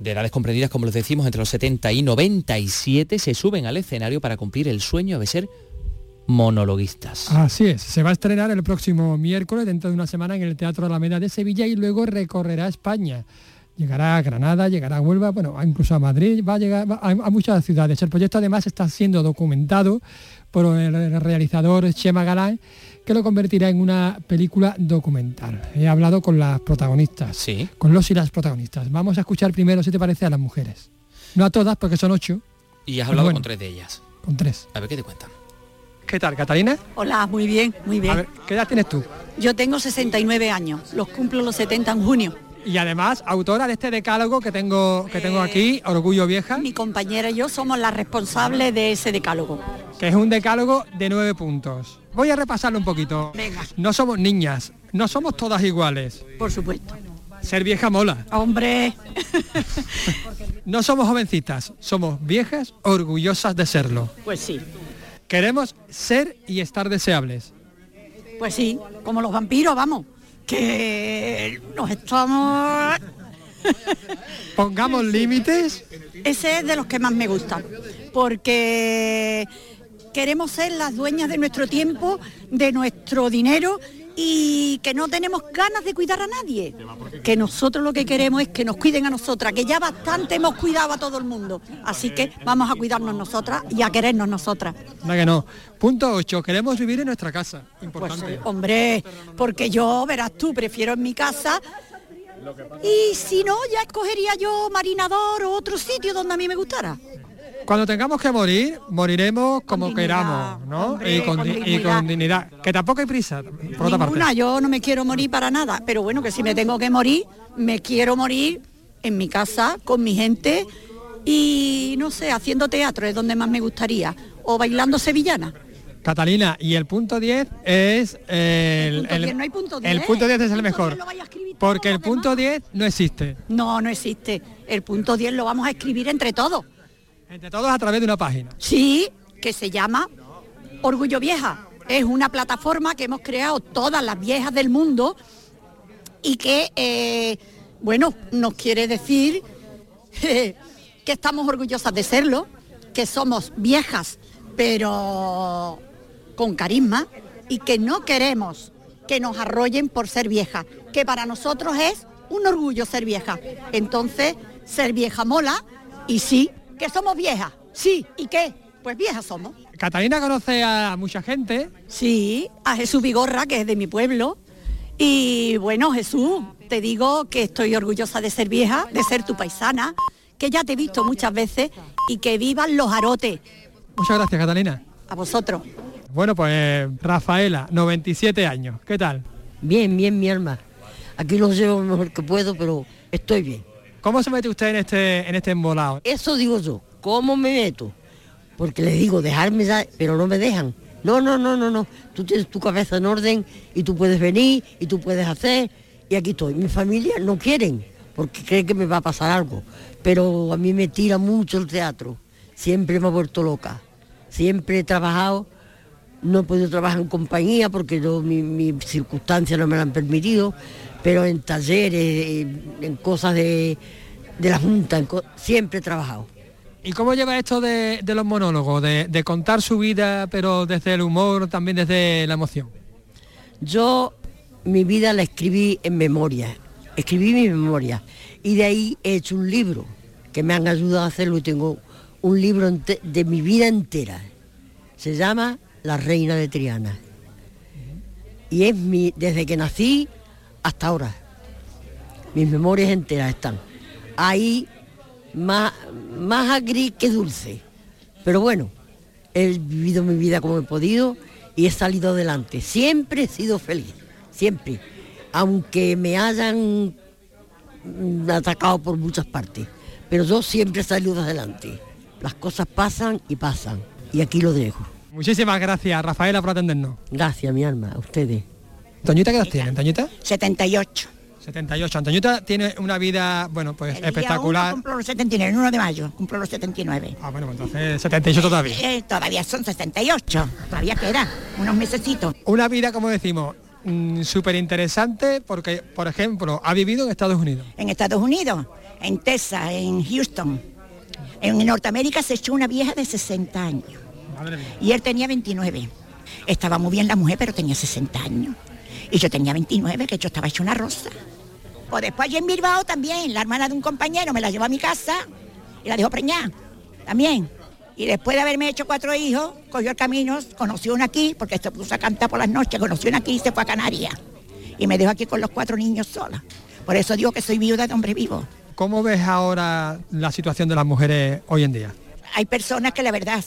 de edades comprendidas, como les decimos, entre los 70 y 97, se suben al escenario para cumplir el sueño de ser monologuistas. Así es, se va a estrenar el próximo miércoles dentro de una semana en el Teatro Alameda de Sevilla y luego recorrerá España. Llegará a Granada, llegará a Huelva, bueno, incluso a Madrid, va a llegar a, a muchas ciudades. El proyecto además está siendo documentado por el realizador Chema Galán, que lo convertirá en una película documental. He hablado con las protagonistas, con los y las protagonistas. Vamos a escuchar primero, si te parece, a las mujeres. No a todas, porque son ocho, Y has hablado bueno. con tres de ellas. con tres. A ver qué te cuentan. ¿Qué tal, Catalina? Hola, muy bien, muy bien. A ver, ¿qué edad tienes tú? Yo tengo 69 años, los cumplo los 70 en junio. Y además, autora de este decálogo que tengo, que tengo aquí, Orgullo Vieja. Mi compañera y yo somos las responsables de ese decálogo. que es un decálogo de nueve puntos. Voy a repasarlo un poquito. Venga. No somos niñas, no somos todas iguales. Por supuesto. Ser vieja mola. Hombre. [laughs] No somos jovencitas, somos viejas orgullosas de serlo. Pues sí, Queremos ser y estar deseables. pues sí, como los vampiros, vamos, que nos estamos... Pongamos límites. Ese es de los que más me gusta, porque queremos ser las dueñas de nuestro tiempo, de nuestro dinero y que no tenemos ganas de cuidar a nadie. Que nosotros lo que queremos es que nos cuiden a nosotras, que ya bastante hemos cuidado a todo el mundo. Así que vamos a cuidarnos nosotras y a querernos nosotras. Nada que no. Punto 8. Queremos vivir en nuestra casa. Pues, Importante. hombre, porque yo, verás tú, prefiero en mi casa y si no, ya escogería yo Marinador o otro sitio donde a mí me gustara. Cuando tengamos que morir, moriremos como queramos, ¿no? hombre, y, con, con di- y dignidad. con dignidad. Que tampoco hay prisa, por otra parte. Ninguna, yo no me quiero morir para nada, pero bueno, que si me tengo que morir, me quiero morir en mi casa, con mi gente y no sé, haciendo teatro es donde más me gustaría, o bailando sevillana. Catalina, y el punto 10 es el, punto 10, no hay punto el 10. punto 10 es el mejor. 10 lo vaya a escribir Porque el punto 10 no existe. No, no existe. El punto 10 lo vamos a escribir entre todos. Entre todos a través de una página. Sí, que se llama Orgullo Vieja. Es una plataforma que hemos creado todas las viejas del mundo y que, eh, bueno, nos quiere decir [laughs] que estamos orgullosas de serlo, que somos viejas, pero con carisma y que no queremos que nos arrollen por ser viejas, que para nosotros es un orgullo ser vieja. Entonces, ser vieja mola y sí, que somos viejas, sí, ¿y qué? Pues viejas somos. Catalina conoce a mucha gente. Sí, a Jesús Vigorra, que es de mi pueblo. Y bueno, Jesús, te digo que estoy orgullosa de ser vieja, de ser tu paisana, que ya te he visto muchas veces y que vivan los arotes. Muchas gracias, Catalina. A vosotros. Bueno, pues Rafaela, 97 años. ¿Qué tal? Bien, bien, mi alma. Aquí lo llevo lo mejor que puedo, pero estoy bien. ¿Cómo se mete usted en este, en este embolado? Eso digo yo. ¿Cómo me meto? Porque les digo, dejarme ya, pero no me dejan. No, no, no, no, no. Tú tienes tu cabeza en orden y tú puedes venir y tú puedes hacer. Y aquí estoy. Mi familia no quieren porque creen que me va a pasar algo. Pero a mí me tira mucho el teatro. Siempre me ha vuelto loca. Siempre he trabajado. No he podido trabajar en compañía porque mis circunstancias no me lo han permitido. Pero en talleres, en, cosas de, de la Junta, siempre he trabajado. ¿Y cómo lleva esto de, de los monólogos? De, de contar su vida, pero desde el humor, también desde la emoción. Yo mi vida la escribí en memoria, escribí mi memoria y de ahí he hecho un libro que me han ayudado a hacerlo y tengo un libro de mi vida entera. Se llama La Reina de Triana. Y es mi, desde que nací hasta ahora. Mis memorias enteras están. Ahí más, más agri que dulce. Pero bueno, he vivido mi vida como he podido y he salido adelante. Siempre he sido feliz, siempre. Aunque me hayan atacado por muchas partes. Pero yo siempre he salido adelante. Las cosas pasan y pasan. Y aquí lo dejo. Muchísimas gracias, Rafaela, por atendernos. Gracias, mi alma, a ustedes. ¿Toñita qué edad tiene, Toñita? 78. 78. Antoñita tiene una vida, bueno, pues espectacular. cumplo los 79, el 1 de mayo, cumplo los 79. Ah, bueno, pues entonces 78 todavía. Eh, todavía son 68, todavía queda, unos mesecitos. Una vida, como decimos, súper interesante porque, por ejemplo, ha vivido en Estados Unidos. En Estados Unidos, en Texas, en Houston. En Norteamérica se echó una vieja de 60 años. Y él tenía 29. Estaba muy bien la mujer, pero tenía 60 años. Y yo tenía 29, que yo estaba hecho una rosa. O después allí en Bilbao también, la hermana de un compañero me la llevó a mi casa y la dejó preñada. También. Y después de haberme hecho cuatro hijos, cogió el camino, conoció una aquí, porque se puso a cantar por las noches, conoció una aquí y se fue a Canarias. Y me dejó aquí con los cuatro niños sola. Por eso digo que soy viuda de hombre vivo. ¿Cómo ves ahora la situación de las mujeres hoy en día? Hay personas que la verdad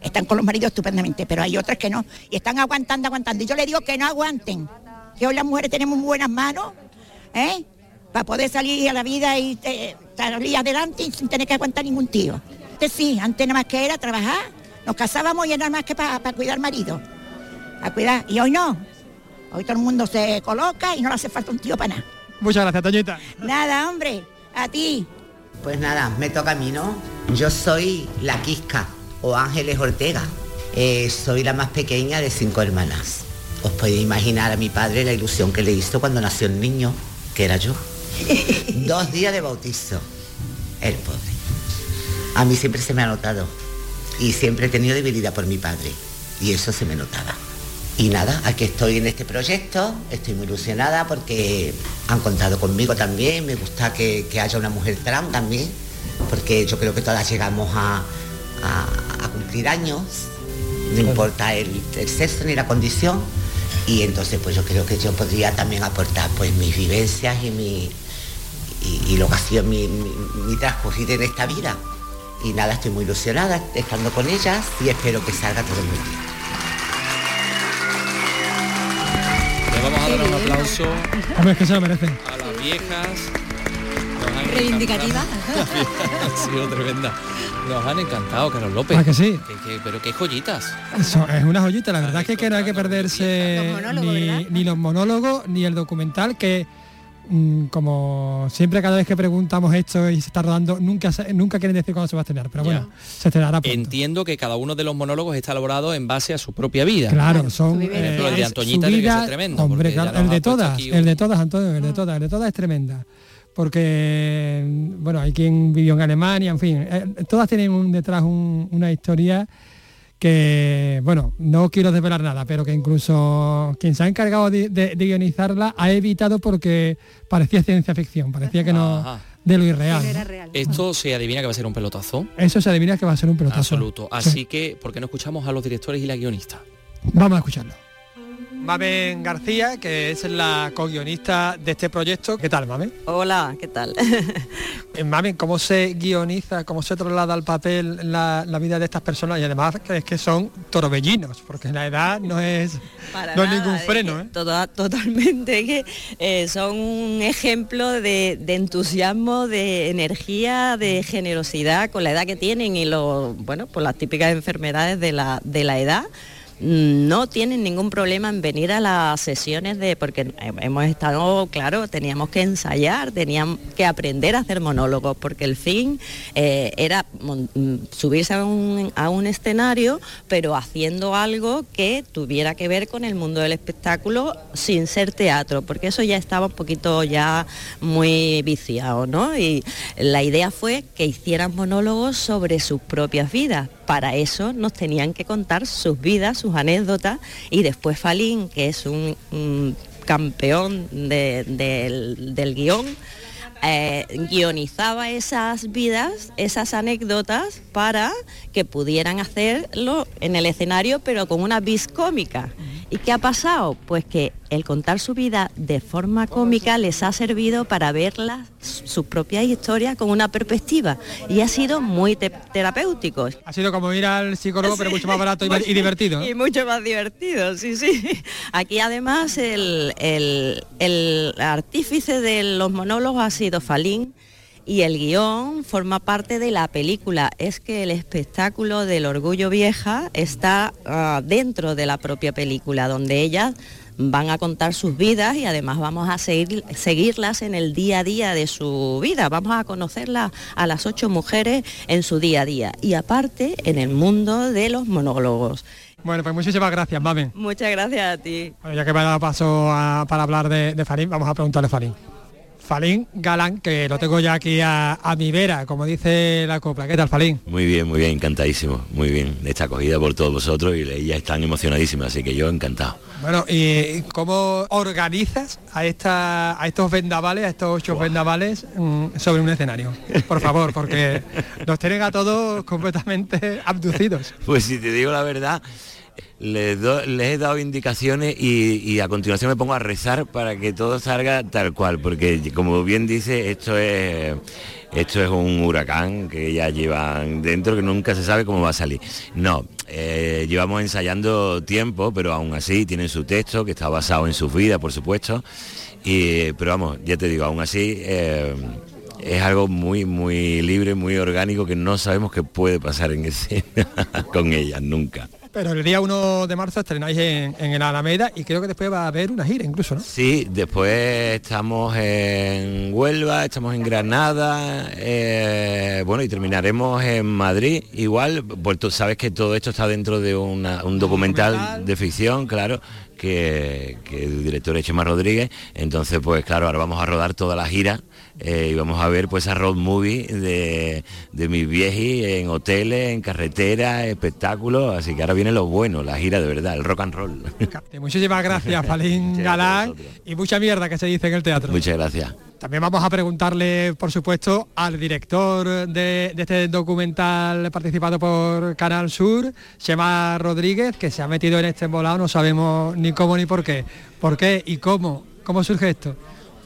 están con los maridos estupendamente, pero hay otras que no. Y están aguantando, aguantando. Y yo le digo que no aguanten. Que hoy las mujeres tenemos muy buenas manos, ¿eh? Para poder salir a la vida y eh, salir adelante y sin tener que aguantar ningún tío. Antes sí, antes nada más que era trabajar. Nos casábamos y era nada más que para cuidar marido. A cuidar. Y hoy no. Hoy todo el mundo se coloca y no le hace falta un tío para nada. Muchas gracias, Toñita. Nada, hombre. A ti. Pues nada, me toca a mí, ¿no? Yo soy la Quisca o Ángeles Ortega. Eh, soy la más pequeña de cinco hermanas. Os podéis imaginar a mi padre la ilusión que le hizo cuando nació el niño, que era yo. [laughs] Dos días de bautizo. El pobre. A mí siempre se me ha notado. Y siempre he tenido debilidad por mi padre. Y eso se me notaba. Y nada, aquí estoy en este proyecto, estoy muy ilusionada porque han contado conmigo también, me gusta que, que haya una mujer trans también, porque yo creo que todas llegamos a, a- a cumplir años, no importa el, el sexo ni la condición, y entonces pues yo creo que yo podría también aportar pues mis vivencias y mi y, y lo que ha sido mi, mi, mi transcurrir en esta vida. Y nada, estoy muy ilusionada estando con ellas y espero que salga todo muy bien. Le vamos a dar un aplauso [laughs] Hombre, es que se lo merecen. a las viejas. Nos han Reivindicativa. han [laughs] sido tremenda. Nos han encantado, Carlos López. ¿Ah, que sí? Que- que- pero qué joyitas. Eso es una joyita, la verdad es que, que no hay que perderse Los ni, los monólogos ni el documental que mm, como siempre cada vez que preguntamos esto y se está rodando, nunca, nunca quieren decir cuándo se va a estrenar, pero bueno, se estrenará pronto. Entiendo que cada uno de los monólogos está elaborado en base a su propia vida. Claro, son... Por ejemplo, el de Antoñita tiene que ser tremendo. Hombre, claro, el de todas, el de todas, Antonio, el de todas, el de todas es tremenda porque bueno hay quien vivió en Alemania en fin eh, todas tienen un, detrás una historia que, bueno, no quiero desvelar nada, pero que incluso quien se ha encargado de, guionizarla ha evitado porque parecía ciencia ficción, parecía que no... de lo irreal. Esto se adivina que va a ser un pelotazo. Eso se adivina que va a ser un pelotazo. Absoluto. Así que, ¿por qué no escuchamos a los directores y la guionista? Vamos a escucharlo. Mamen García, que es la co-guionista de este proyecto. ¿Qué tal, Mamen? Hola, ¿qué tal? [laughs] Eh, Mamen, ¿cómo se guioniza, cómo se traslada al papel la, vida de estas personas? Y además que es que son torbellinos, porque la edad no es, no ningún freno. ¿eh? totalmente, que eh, son un ejemplo de, entusiasmo, de energía, de generosidad con la edad que tienen y lo, bueno, por las típicas enfermedades de la, de la edad no tienen ningún problema en venir a las sesiones de, porque hemos estado, claro, teníamos que ensayar, teníamos que aprender a hacer monólogos, porque el fin eh, era mm, subirse a un, a un escenario, pero haciendo algo que tuviera que ver con el mundo del espectáculo sin ser teatro, porque eso ya estaba un poquito ya muy viciado, ¿no? Y la idea fue que hicieran monólogos sobre sus propias vidas. Para eso nos tenían que contar sus vidas, sus anécdotas y después Falín, que es un, campeón del, guion, eh, guionizaba esas vidas, esas anécdotas para que pudieran hacerlo en el escenario pero con una vis cómica. ¿Y qué ha pasado? Pues que el contar su vida de forma cómica les ha servido para verlas, sus propias historias con una perspectiva y ha sido muy terapéutico. Ha sido como ir al psicólogo pero mucho más barato y, [laughs] divertido. Y mucho más divertido, sí, sí. Aquí además el, el artífice de los monólogos ha sido Falín y el guion forma parte de la película. Es que el espectáculo del Orgullo Vieja está ah, dentro de la propia película, donde ellas van a contar sus vidas y además vamos a seguir, seguirlas en el día a día de su vida. Vamos a conocerlas a las ocho mujeres en su día a día y aparte en el mundo de los monólogos. Bueno, pues muchísimas gracias, Mame. Muchas gracias a ti. ya que me ha dado paso para hablar de, de Farín, vamos a preguntarle a Farín. Falín Galán, que lo tengo ya aquí a, mi vera, como dice la copla. ¿Qué tal, Falín? Muy bien, muy bien, encantadísimo, muy bien. Esta acogida por todos vosotros y ella están emocionadísima, así que yo encantado. Bueno, ¿y cómo organizas a, esta, a estos vendavales, a estos ocho vendavales mm, sobre un escenario? Por favor, porque [laughs] nos tienen a todos completamente abducidos. Pues si te digo la verdad, les, he dado indicaciones y, a continuación me pongo a rezar para que todo salga tal cual, porque como bien dice, esto es esto es un huracán que ya llevan dentro que nunca se sabe cómo va a salir. No, eh, llevamos ensayando tiempo, pero aún así tienen su texto que está basado en sus vidas, por supuesto. Y, pero vamos, ya te digo, aún así eh, es algo muy, muy libre, muy orgánico que no sabemos qué puede pasar en escena [laughs] con ellas nunca. Pero el día 1 de marzo estrenáis en, el Alameda y creo que después va a haber una gira incluso, ¿no? Sí, después estamos en Huelva, estamos en Granada, eh, bueno, y terminaremos en Madrid. Igual, pues tú sabes que todo esto está dentro de un documental, de ficción, claro, que, que, el director es Chema Rodríguez. Entonces, pues claro, ahora vamos a rodar toda la gira eh, y vamos a ver pues esa road movie de, de mis viejis en hoteles, en carretera, espectáculos, así que ahora viene lo bueno, la gira de verdad, el rock and roll. Muchísimas gracias, [laughs] Falín Galán, y mucha mierda que se dice en el teatro. Muchas gracias. También vamos a preguntarle, por supuesto, al director de, este documental participado por Canal Sur, Chema Rodríguez, que se ha metido en este embolado, no sabemos ni cómo ni por qué. ¿Por qué y cómo? ¿Cómo surge esto?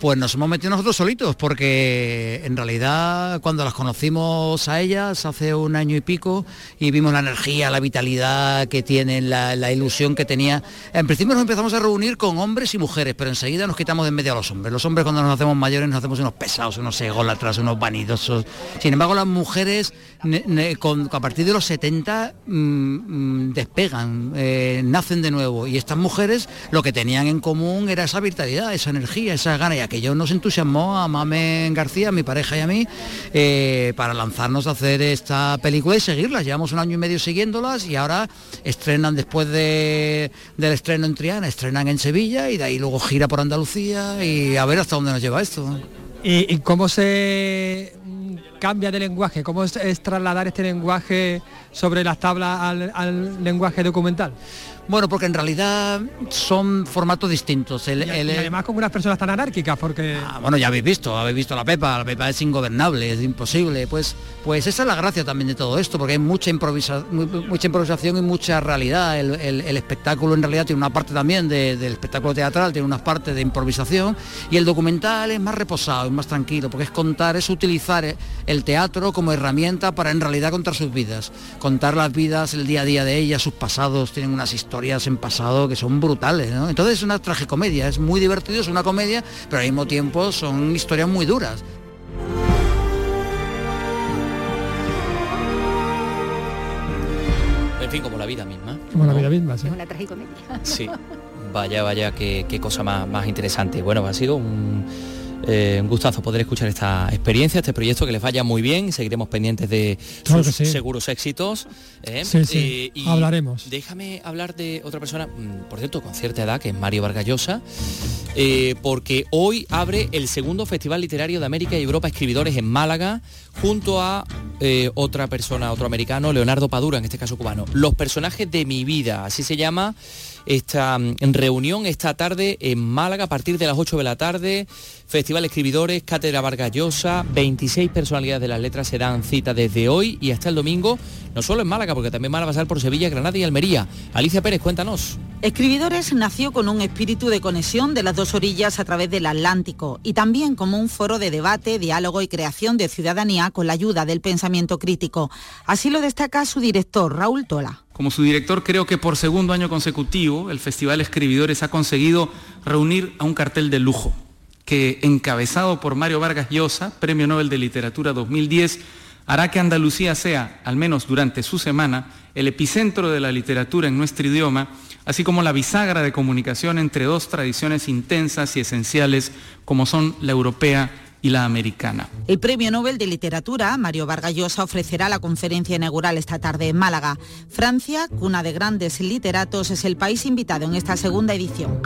Pues nos hemos metido nosotros solitos, porque en realidad cuando las conocimos a ellas hace un año y pico y vimos la energía, la vitalidad que tienen, la, ilusión que tenía, en principio nos empezamos a reunir con hombres y mujeres, pero enseguida nos quitamos de en medio a los hombres. Los hombres cuando nos hacemos mayores nos hacemos unos pesados, unos ególatras, unos vanidosos. Sin embargo, las mujeres a partir de los 70 mm, mm, despegan, eh, nacen de nuevo y estas mujeres lo que tenían en común era esa vitalidad, esa energía, esa gana aquello nos entusiasmó a Mamen García, mi pareja y a mí, eh, para lanzarnos a hacer esta película y seguirlas. Llevamos un año y medio siguiéndolas y ahora estrenan después de, del estreno en Triana, estrenan en Sevilla y de ahí luego gira por Andalucía y a ver hasta dónde nos lleva esto. ¿Y, cómo se mm, cambia de lenguaje? ¿Cómo es, trasladar este lenguaje sobre las tablas al lenguaje documental? Bueno, porque en realidad son formatos distintos. El- Y, el- y además con unas personas tan anárquicas, porque... Ah, bueno, ya habéis visto, habéis visto la Pepa, la Pepa es ingobernable, es imposible. Pues, pues esa es la gracia también de todo esto, porque hay mucha, improvisa- mu- mucha improvisación y mucha realidad. El, espectáculo en realidad tiene una parte también de- del espectáculo teatral, tiene unas partes de improvisación, y el documental es más reposado, es más tranquilo, porque es contar, es utilizar eh, el teatro como herramienta para en realidad contar sus vidas, contar las vidas, el día a día de ellas, sus pasados, tienen unas historias en pasado que son brutales, ¿no? Entonces es una tragicomedia, es muy divertido, es una comedia, pero al mismo tiempo son historias muy duras. En fin, como la vida misma. Como la vida misma, sí. Es una tragicomedia. Sí. [laughs] Vaya, vaya, qué, qué cosa más, más interesante. Bueno, ha sido un, eh, un gustazo poder escuchar esta experiencia, este proyecto que les vaya muy bien. Seguiremos pendientes de Claro sus sí. seguros éxitos. ¿eh? Sí, sí. Eh, y Hablaremos. Déjame hablar de otra persona, mm, por cierto, con cierta edad, que es Mario Vargallosa, porque hoy abre el segundo Festival Literario de América y Europa Escribidores en Málaga, junto a otra persona, otro americano, Leonardo Padura, en este caso cubano. Los personajes de mi vida, así se llama esta mm, reunión esta tarde en Málaga a partir de las 8 de la tarde. Festival Escribidores, Cátedra Vargallosa, 26 personalidades de las letras se dan cita desde hoy y hasta el domingo, no solo en Málaga, porque también van a pasar por Sevilla, Granada y Almería. Alicia Pérez, cuéntanos. Escribidores nació con un espíritu de conexión de las dos orillas a través del Atlántico y también como un foro de debate, diálogo y creación de ciudadanía con la ayuda del pensamiento crítico. Así lo destaca su director, Raúl Tola. Como su director, creo que por segundo año consecutivo el Festival Escribidores ha conseguido reunir a un cartel de lujo, que encabezado por Mario Vargas Llosa, Premio Nobel de Literatura 2010, hará que Andalucía sea, al menos durante su semana, el epicentro de la literatura en nuestro idioma, así como la bisagra de comunicación entre dos tradiciones intensas y esenciales como son la europea y la americana. El Premio Nobel de Literatura, Mario Vargas Llosa, ofrecerá la conferencia inaugural esta tarde en Málaga. Francia, cuna de grandes literatos, es el país invitado en esta segunda edición.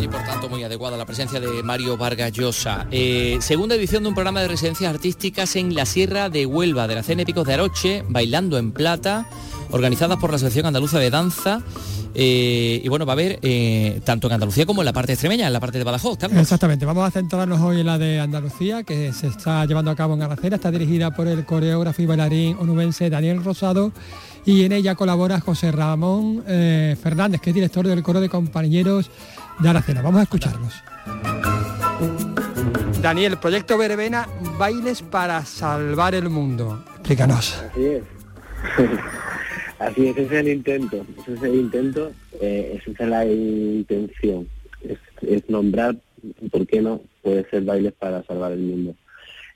Y por tanto muy adecuada la presencia de Mario Vargas Llosa. Eh, segunda edición de un programa de residencias artísticas en la Sierra de Huelva, de la Cena Épicos de Aroche, Bailando en Plata, organizadas por la Asociación Andaluza de Danza. Eh, y bueno, va a haber eh, tanto en Andalucía como en la parte extremeña, en la parte de Badajoz. Carlos. Exactamente, vamos a centrarnos hoy en la de Andalucía, que se está llevando a cabo en Aracena, está dirigida por el coreógrafo y bailarín onubense Daniel Rosado y en ella colabora José Ramón eh, Fernández, que es director del coro de compañeros de Aracena. Vamos a escucharlos. Daniel, proyecto Verbena, bailes para salvar el mundo. Explícanos. Así es. [laughs] Así es, ese es el intento. Ese es el intento, eh, esa es la intención. Es, nombrar, ¿por qué no? Puede ser bailes para salvar el mundo.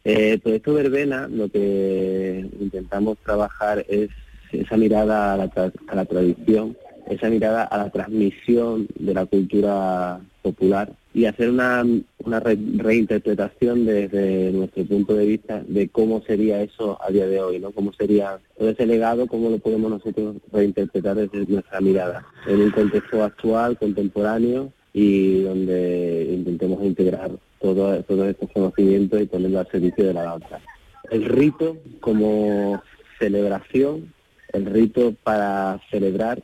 Eh, proyecto Verbena lo que intentamos trabajar es esa mirada a la tradición, esa mirada a la transmisión de la cultura popular y hacer una, una re- reinterpretación desde nuestro punto de vista de cómo sería eso a día de hoy, ¿no? Cómo sería ese legado, cómo lo podemos nosotros reinterpretar desde nuestra mirada, en un contexto actual, contemporáneo y donde intentemos integrar todo- todos estos conocimientos y ponerlo al servicio de la danza. El rito como celebración, el rito para celebrar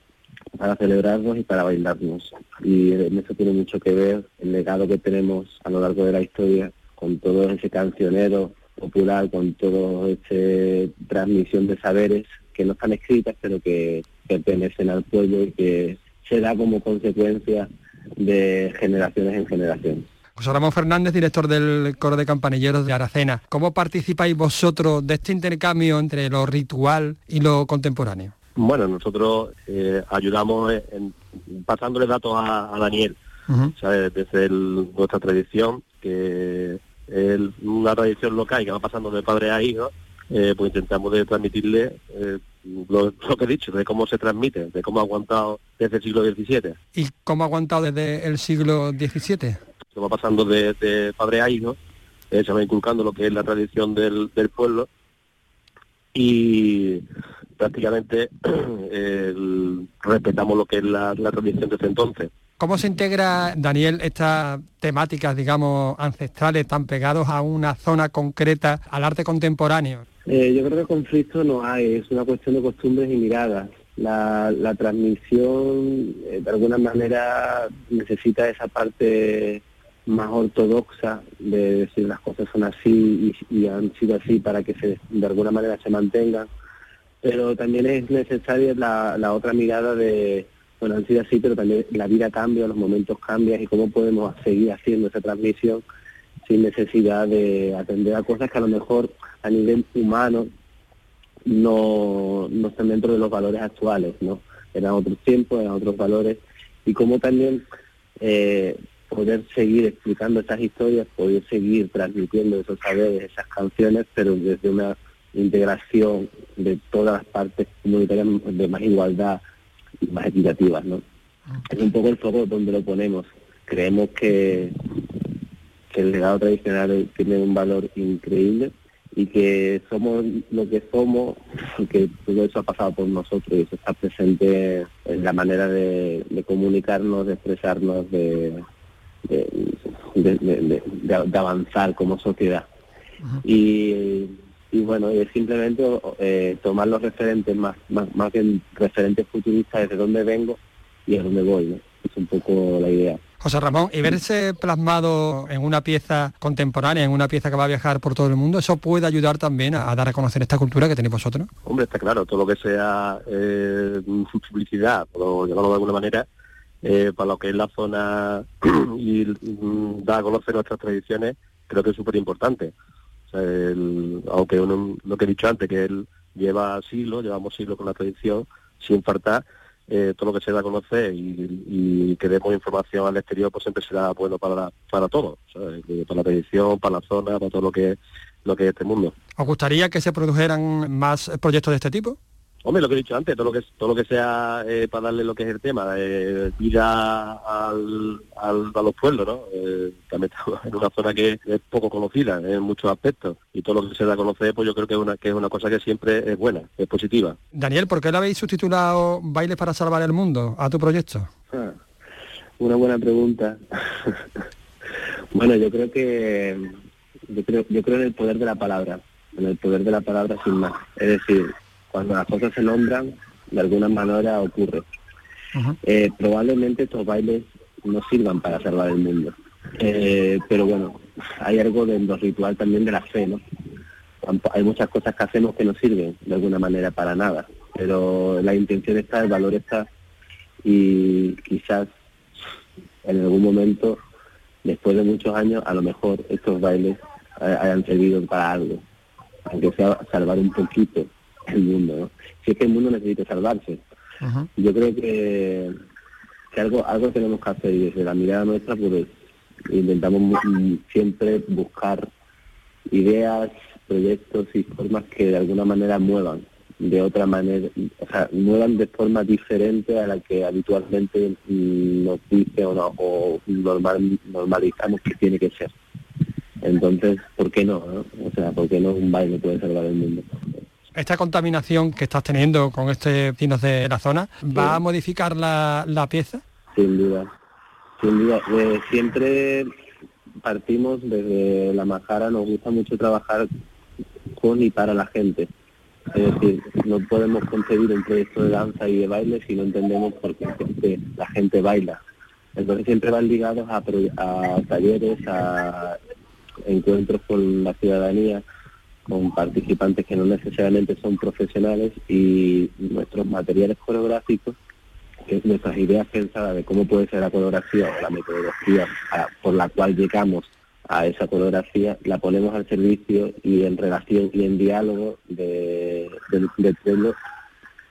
para celebrarnos y para bailarnos. Y en eso tiene mucho que ver el legado que tenemos a lo largo de la historia con todo ese cancionero popular, con toda esa transmisión de saberes que no están escritas, pero que pertenecen al pueblo y que se da como consecuencia de generaciones en generación. José Ramón Fernández, director del coro de campanilleros de Aracena. ¿Cómo participáis vosotros de este intercambio entre lo ritual y lo contemporáneo? Bueno, nosotros eh, ayudamos en, pasándole datos a, a Daniel, ¿sabes? desde el- nuestra tradición, que es una tradición local y que va pasando de padre a hijo, eh, pues intentamos de transmitirle eh, lo, lo que he dicho, de cómo se transmite, de cómo ha aguantado desde el siglo XVII. ¿Y cómo ha aguantado desde el siglo XVII? Se va pasando de, de padre a hijo, se va inculcando lo que es la tradición del, del pueblo y prácticamente [clears throat] el- respetamos lo que es la, la tradición desde entonces. ¿Cómo se integra, Daniel, estas temáticas, digamos, ancestrales tan pegados a una zona concreta, al arte contemporáneo? Eh, yo creo que conflicto no hay, es una cuestión de costumbres y miradas. La, la transmisión, eh, de alguna manera, necesita esa parte más ortodoxa de decir las cosas son así y, y han sido así para que se, de alguna manera se mantengan. Pero también es necesaria la, la otra mirada de, bueno, han sido así, pero también la vida cambia, los momentos cambian y cómo podemos seguir haciendo esa transmisión sin necesidad de atender a cosas que a lo mejor a nivel humano no, no están dentro de los valores actuales, ¿no? Eran otros tiempos, eran otros valores, y cómo también eh, poder seguir explicando esas historias, poder seguir transmitiendo esos saberes, esas canciones, pero desde una integración de todas las partes comunitarias de más igualdad y más equitativas, ¿no? Es un poco el foco donde lo ponemos. Creemos que, que el legado tradicional tiene un valor increíble y que somos lo que somos, que todo eso ha pasado por nosotros y eso está presente en la manera de, de comunicarnos, de expresarnos, de, de, de- de- de- de avanzar como sociedad. Y, y bueno, es simplemente eh, tomar los referentes más, más, más que referentes futuristas desde dónde vengo y a dónde voy. ¿no? Es un poco la idea. José Ramón, y verse plasmado en una pieza contemporánea, en una pieza que va a viajar por todo el mundo, ¿eso puede ayudar también a, a dar a conocer esta cultura que tenéis vosotros? Hombre, está claro, todo lo que sea eh, [laughs] publicidad, por llamarlo de alguna manera, eh, para lo que es la zona [clears throat] y mm, dar a conocer nuestras tradiciones, creo que es súper importante. El- aunque uno, lo que he dicho antes, que él lleva siglos, llevamos siglos con la tradición, sin faltar, eh, todo lo que se da a conocer y, y que demos información al exterior, pues siempre será bueno para, para todos, ¿sabes? Eh, para la tradición, para la zona, para todo lo que, lo que es este mundo. ¿Os gustaría que se produjeran más proyectos de este tipo? Hombre, lo que he dicho antes, todo lo que todo lo que sea eh, para darle lo que es el tema, eh, vida al, al- a los pueblos, ¿no? Eh, también estamos en una zona que es poco conocida en muchos aspectos y todo lo que se da a conocer, pues yo creo que es una que es una cosa que siempre es buena, es positiva. Daniel, ¿por qué le habéis subtitulado Bailes para salvar el mundo a tu proyecto? Ah, Una buena pregunta. [laughs] bueno, yo creo que yo creo, yo creo en el poder de la palabra, en el poder de la palabra sin más. Es decir, cuando las cosas se nombran, de alguna manera ocurre. Eh, probablemente estos bailes no sirvan para salvar el mundo. Eh, pero bueno, hay algo de lo ritual también de la fe, ¿no? Hay muchas cosas que hacemos que no sirven de alguna manera para nada, pero la intención está, el valor está y quizás en algún momento, después de muchos años, a lo mejor estos bailes eh, hayan servido para algo, aunque sea salvar un poquito el mundo, ¿no? Si es que el mundo necesita salvarse. Yo creo que, que algo algo tenemos que hacer y desde la mirada nuestra pues intentamos mu- siempre buscar ideas, proyectos y formas que de alguna manera muevan de otra manera, o sea, muevan de forma diferente a la que habitualmente mm, nos dice o, no, o normal, normalizamos que tiene que ser. Entonces, ¿por qué no? no? O sea, ¿por qué no un baile puede salvar el mundo? Esta contaminación que estás teniendo con estos vecinos de la zona, ¿va a modificar la, la pieza? Sin duda, sin duda. Eh, siempre partimos desde la Majara, nos gusta mucho trabajar con y para la gente. Es decir, no podemos concebir un proyecto de danza y de baile si no entendemos por qué gente- la gente baila. Entonces siempre van ligados a, a talleres, a encuentros con la ciudadanía, con participantes que no necesariamente son profesionales y nuestros materiales coreográficos que es nuestras ideas pensadas de cómo puede ser la coreografía o la metodología por la cual llegamos a esa coreografía, la ponemos al servicio y en relación y en diálogo de, del, del pueblo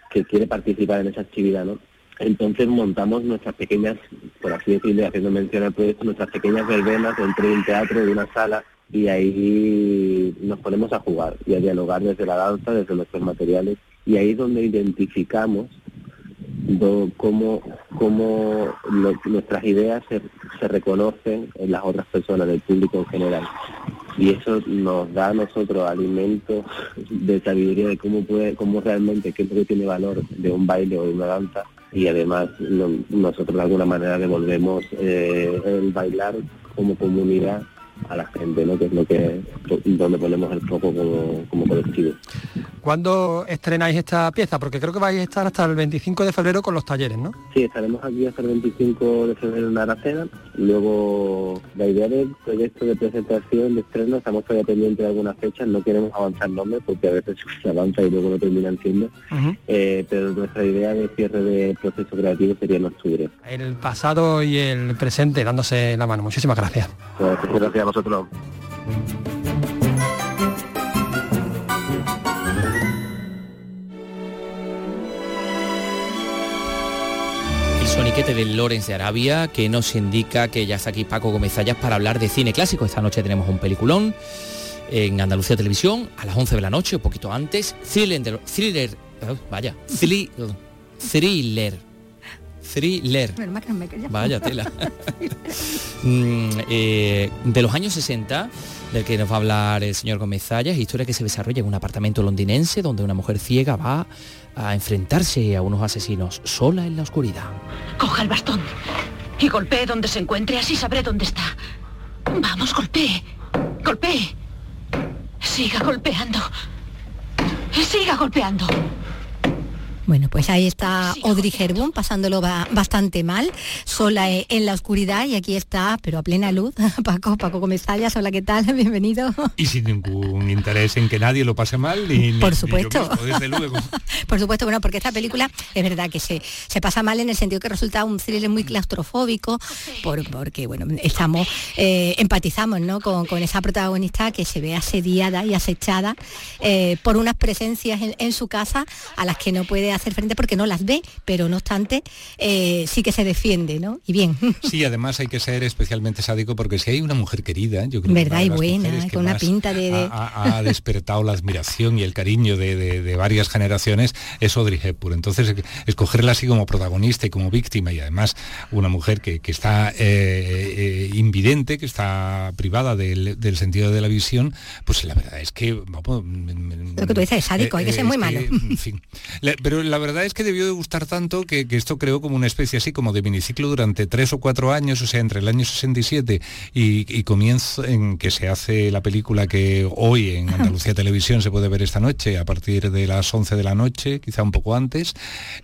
que quiere participar en esa actividad, ¿no? Entonces montamos nuestras pequeñas, por así decirlo, haciendo mención al proyecto, nuestras pequeñas verbenas dentro de un teatro, de una sala, y ahí nos ponemos a jugar y a dialogar desde la danza, desde nuestros materiales Y ahí es donde identificamos cómo, nuestras ideas se, reconocen en las otras personas, del público en general. Y eso nos da a nosotros alimentos de sabiduría de cómo puede, cómo realmente, qué es lo que tiene valor de un baile o de una danza. Y además no- nosotros de alguna manera devolvemos eh, el bailar como comunidad a la gente, ¿no? que es lo que donde ponemos el foco como, como colectivo. ¿Cuándo estrenáis esta pieza? Porque creo que vais a estar hasta el 25 de febrero con los talleres, ¿no? Sí, estaremos aquí hasta el 25 de febrero en Aracena. Luego, la idea del proyecto de presentación, de estreno, estamos todavía pendientes de algunas fechas, no queremos avanzar nombres porque a veces se avanza y luego no terminan siendo. Eh, pero nuestra idea de cierre de proceso creativo sería en octubre. El pasado y el presente dándose la mano. Muchísimas gracias. Pues, gracias El soniquete de Lorenz de Arabia que nos indica que ya está aquí Paco Gómez Zayas para hablar de cine clásico. Esta noche tenemos un peliculón en Andalucía Televisión a las 11 de la noche, un poquito antes. Thriller, thriller, oh, vaya, thri- thriller, thriller. Vaya tela. [laughs] Mm, eh, de los años 60, del que nos va a hablar el señor Gómez Zayas, historia que se desarrolla en un apartamento londinense donde una mujer ciega va a enfrentarse a unos asesinos sola en la oscuridad. Coja el bastón y golpee donde se encuentre, así sabré dónde está. Vamos, golpee. Golpee. Siga golpeando. Siga golpeando. Bueno, pues ahí está Audrey Hepburn pasándolo ba- bastante mal, sola eh, en la oscuridad y aquí está, pero a plena luz, [laughs] Paco, Paco Gómez Zayas, hola, ¿qué tal? [laughs] Bienvenido. y sin ningún interés en que nadie lo pase mal ni, ni- Por ni yo supuesto. mismo, desde luego [laughs] Por supuesto, bueno, porque esta película es verdad que se, se pasa mal en el sentido que resulta un thriller muy claustrofóbico, por- porque bueno, estamos, eh, empatizamos ¿no? con, con esa protagonista que se ve asediada y acechada eh, por unas presencias en, en su casa a las que no puede hacer frente porque no las ve, pero no obstante eh, sí que se defiende, ¿no? Y bien. [laughs] sí además hay que ser especialmente sádico porque si hay una mujer querida yo creo que Verdad una de y buena, que con una pinta de- de- ha, despertado la admiración y el cariño de, de- de varias generaciones es Audrey Hepburn entonces eh, escogerla así como protagonista y como víctima y además una mujer que, que está eh, eh, invidente que está privada del, del sentido de la visión pues la verdad es que vamos, Lo que tú dices es sádico, hay que Eh, ser muy malo. en fin. La- pero la verdad es que debió de gustar tanto que, que esto creó como una especie así como de miniciclo durante tres o cuatro años, o sea, entre el año 67 y, y comienzo en que se hace la película que hoy en [laughs] Andalucía Televisión se puede ver esta noche a partir de las 11 de la noche, quizá un poco antes.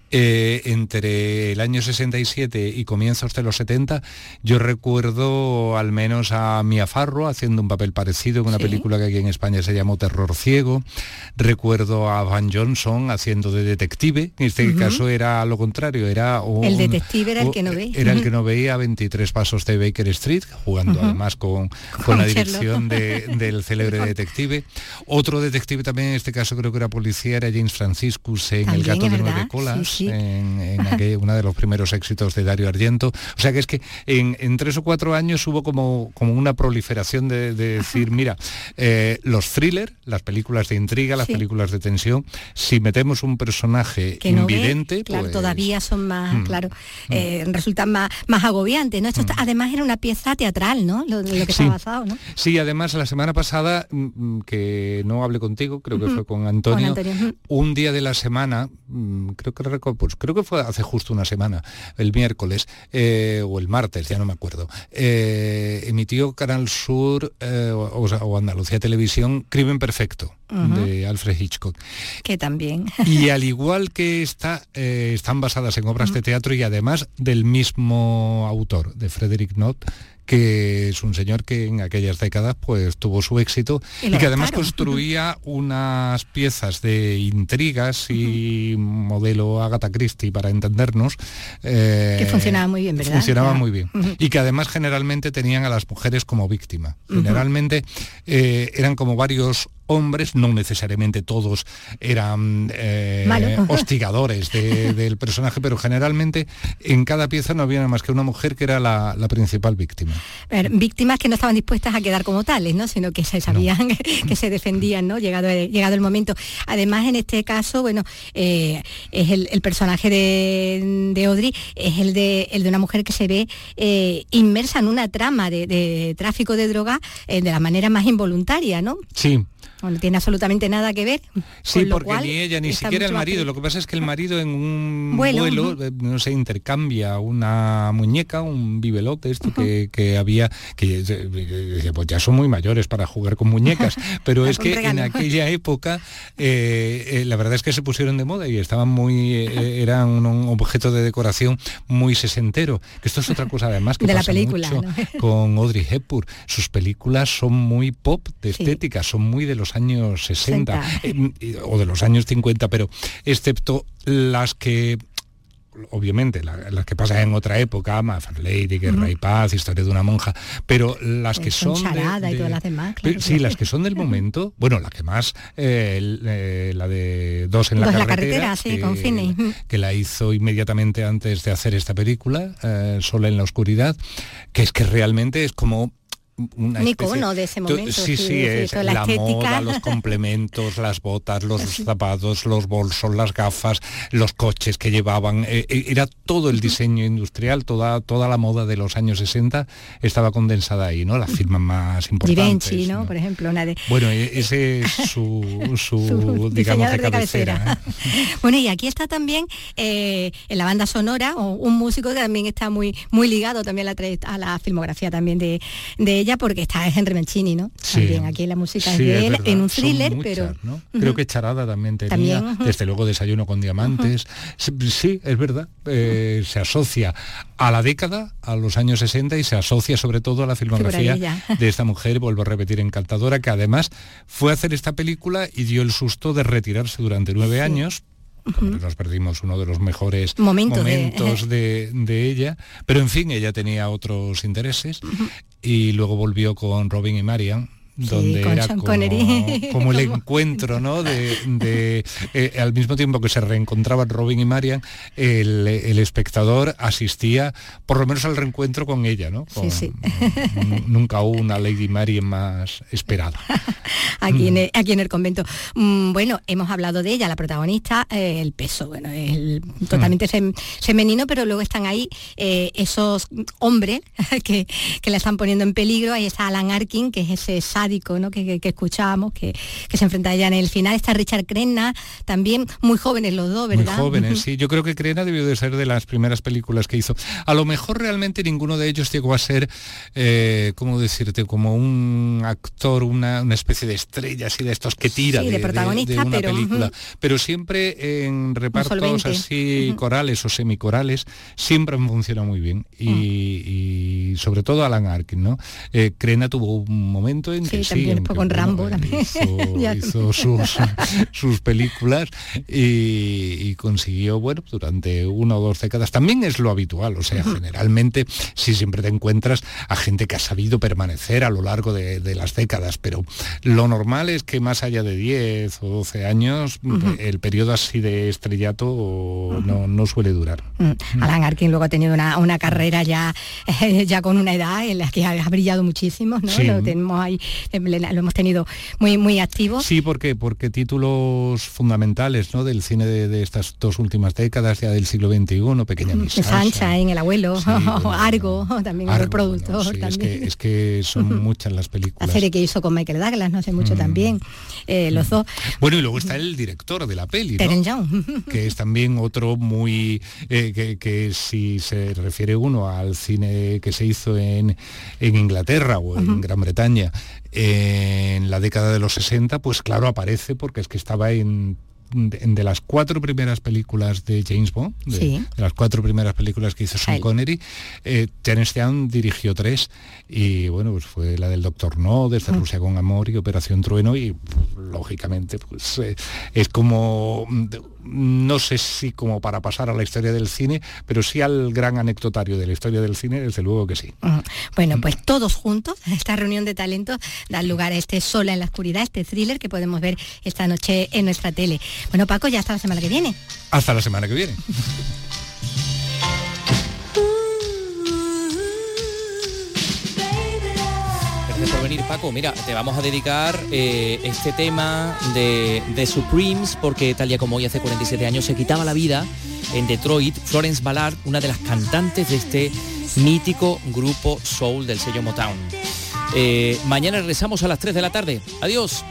Eh, entre el año 67 y comienzos de los 70, yo recuerdo al menos a Mia Farrow haciendo un papel parecido en una Sí. película que aquí en España se llamó Terror Ciego. Recuerdo a Van Johnson haciendo de detective, en este caso era lo contrario, era un- El detective era el que no ve. Era el que no veía a 23 pasos de Baker Street, jugando además con, [laughs] con Con la dirección de- [laughs] del célebre detective. Otro detective también, en este caso creo que era policía, era James Franciscus en El gato de nueve colas, sí, sí. En, en aquel- uno de los primeros éxitos de Dario Argento. O sea que es que en, en tres o cuatro años hubo como, como una proliferación de, de decir, mira, eh, los thrillers, las películas de intriga, las Sí. películas de tensión, si metemos un personaje que no ve, invidente, claro, pues, todavía son más, Mm. claro, eh, resultan más, más agobiantes, ¿no? Esto está- además era una pieza teatral, ¿no? Lo, lo que Sí. está basado, ¿no? Sí, además la semana pasada, mm, mm, que no hablé contigo, creo que fue con Antonio, Con Antonio, un día de la semana, mm, creo que pues creo que fue hace justo una semana, el miércoles eh, o el martes, ya no me acuerdo, eh, emitió Canal Sur eh, o, Andalucía Televisión Crimen Perfecto de Alfred Hitchcock. Que también. Y al igual que está, eh, están basadas en obras de teatro y además del mismo autor, de Frederick Knott, que es un señor que en aquellas décadas pues tuvo su éxito Y que además construía [laughs] unas piezas de intrigas y modelo Agatha Christie para entendernos eh, Que funcionaba muy bien, ¿verdad? funcionaba muy bien. Y que además generalmente tenían a las mujeres como víctima. Generalmente eh, eran como varios hombres, no necesariamente todos eran eh, Malo. [laughs] hostigadores de- del personaje, pero generalmente en cada pieza no había nada más que una mujer que era la, la principal víctima. ver, víctimas que no estaban dispuestas a quedar como tales, ¿no? sino que se sabían [laughs] que se defendían, ¿no? llegado, llegado el momento. Además, en este caso, bueno, eh, es el, el personaje de, de Audrey, es el de, el de una mujer que se ve eh, inmersa en una trama de, de tráfico de droga eh, de la manera más involuntaria, ¿no? Sí, No tiene absolutamente nada que ver. Sí, porque cual ni ella ni siquiera el marido. Lo que pasa es que el marido en un [laughs] Vuelo, vuelo, eh, no sé, intercambia una muñeca, un bibelote, esto que, que había, que eh, eh, pues ya son muy mayores para jugar con muñecas, [laughs] pero es que en aquella época eh, eh, la verdad es que se pusieron de moda y estaban muy, eh, eran un, un objeto de decoración muy sesentero. Que esto es otra cosa además que [laughs] De la pasa película, mucho ¿no? con Audrey Hepburn. Sus películas son muy pop de Sí. estética, son muy de los años 60 60. eh, o de los años 50, pero excepto las que obviamente la- las que pasan en otra época, My Fair Lady, Guerra y Paz, Historia de una monja, pero las que Con son de- y todas las demás, sí, claro. las que son del [laughs] momento, bueno, la que más, eh, el- eh, la de Dos en la carretera, carretera, sí, que- con Finney. que la hizo inmediatamente antes de hacer esta película, eh, Sola en la oscuridad, que es que realmente es como una Un especie- icono de ese momento, Sí, sí, es la la, moda, los complementos, [laughs] las botas, los zapatos, los bolsos, las gafas, los coches que llevaban. eh, eh, era todo el diseño industrial, toda, toda la moda de los años 60 estaba condensada ahí, ¿no? Las firmas más importantes. Givenchy, ¿no? Por ejemplo, una de... Bueno, e- ese es [laughs] su, su, Su digamos, de cabecera. cabecera. ¿eh? [laughs] Bueno, y aquí está también eh, en la banda sonora un músico que también está muy muy ligado también a la, a la filmografía también de, de ella, porque está Henry Mancini, ¿no? Sí. También aquí la música es de él, en un thriller, muchas, pero... Creo que Charada también tenía, También, desde luego Desayuno con Diamantes. Sí, Sí, es verdad, eh, se asocia a la década, a los años 60 y se asocia sobre todo a la filmografía de esta mujer, vuelvo a repetir, encantadora, que además fue a hacer esta película y dio el susto de retirarse durante nueve años. Porque Nos perdimos uno de los mejores Momentos de- momentos de, de ella, pero en fin, ella tenía otros intereses y luego volvió con Robin y Marian, donde era como, como [laughs] el encuentro, ¿no? De, de, eh, al mismo tiempo que se reencontraban Robin y Marian, el, el espectador asistía por lo menos al reencuentro con ella, ¿no? Con- sí. n- Nunca hubo una Lady Marian más esperada. [laughs] aquí, en el, aquí en el convento. Mm, bueno, hemos hablado de ella, la protagonista, eh, el peso, bueno, es el- totalmente fem- femenino, pero luego están ahí eh, esos hombres [laughs] que, que la están poniendo en peligro. Ahí está Alan Arkin, que es ese sádico ¿no? que, que, que escuchábamos, que, que se enfrenta a ella en el final. Está Richard Crenna, también muy jóvenes los dos, ¿verdad? Muy jóvenes, sí. Yo creo que Crena debió de ser de las primeras películas que hizo. A lo mejor realmente ninguno de ellos llegó a ser, eh, ¿cómo decirte? Como un actor, una, una especie de estrella así de estos que tira Sí, de protagonista, de una pero, película. Pero siempre en repartos así corales o semicorales, siempre han funcionado muy bien. Y, y sobre todo Alan Arkin, ¿no? Eh, Crena tuvo un momento en que Sí, sí, también con Rambo él también. hizo- [laughs] sus, [laughs] sus películas y, y consiguió, bueno, durante una o dos décadas, también es lo habitual, o sea, generalmente sí siempre te encuentras a gente que ha sabido permanecer a lo largo de, de las décadas, pero lo normal es que más allá de 10 o 12 años, el periodo así de estrellato no, no suele durar. Mm. Alan Arkin luego ha tenido una, una carrera ya, [laughs] ya con una edad en la que ha, brillado muchísimo, ¿no? Sí. Lo tenemos ahí, lo hemos tenido muy, muy activo. Sí, porque porque títulos fundamentales ¿no? del cine de, de estas dos últimas décadas, ya del siglo XXI, Pequeña Miss Sancha, en El Abuelo, [laughs] Argo, también el Argo, productor. Sí, es, que, es que son muchas las La películas. serie que hizo con Michael Douglas, no sé mucho Mm. también, eh, los dos. Bueno, y luego está el director de la peli, ¿no? Young. [laughs] que es también otro muy eh, que, que si se refiere uno al cine que se hizo en, en Inglaterra o en Gran Bretaña en la década de los 60 pues claro aparece porque es que estaba en de las cuatro primeras películas de James Bond, de, Sí. de las cuatro primeras películas que hizo Sean. Connery, eh, Terence Young dirigió tres y bueno, pues fue la del Doctor No, desde Rusia con Amor y Operación Trueno y pues, lógicamente pues eh, es como mm, no sé si como para pasar a la historia del cine, pero sí al gran anecdotario de la historia del cine, desde luego que sí. Bueno, pues todos juntos, esta reunión de talentos dan lugar a este Sola en la Oscuridad, este thriller que podemos ver esta noche en nuestra tele. Bueno, Paco, ya hasta la semana que viene. Hasta la semana que viene. [laughs] Gracias por venir, Paco. Mira, te vamos a dedicar eh, este tema de, de Supremes, porque tal día como hoy, hace 47 años, se quitaba la vida en Detroit Florence Ballard, una de las cantantes de este mítico grupo soul del sello Motown. Eh, mañana regresamos a las 3 de la tarde. Adiós.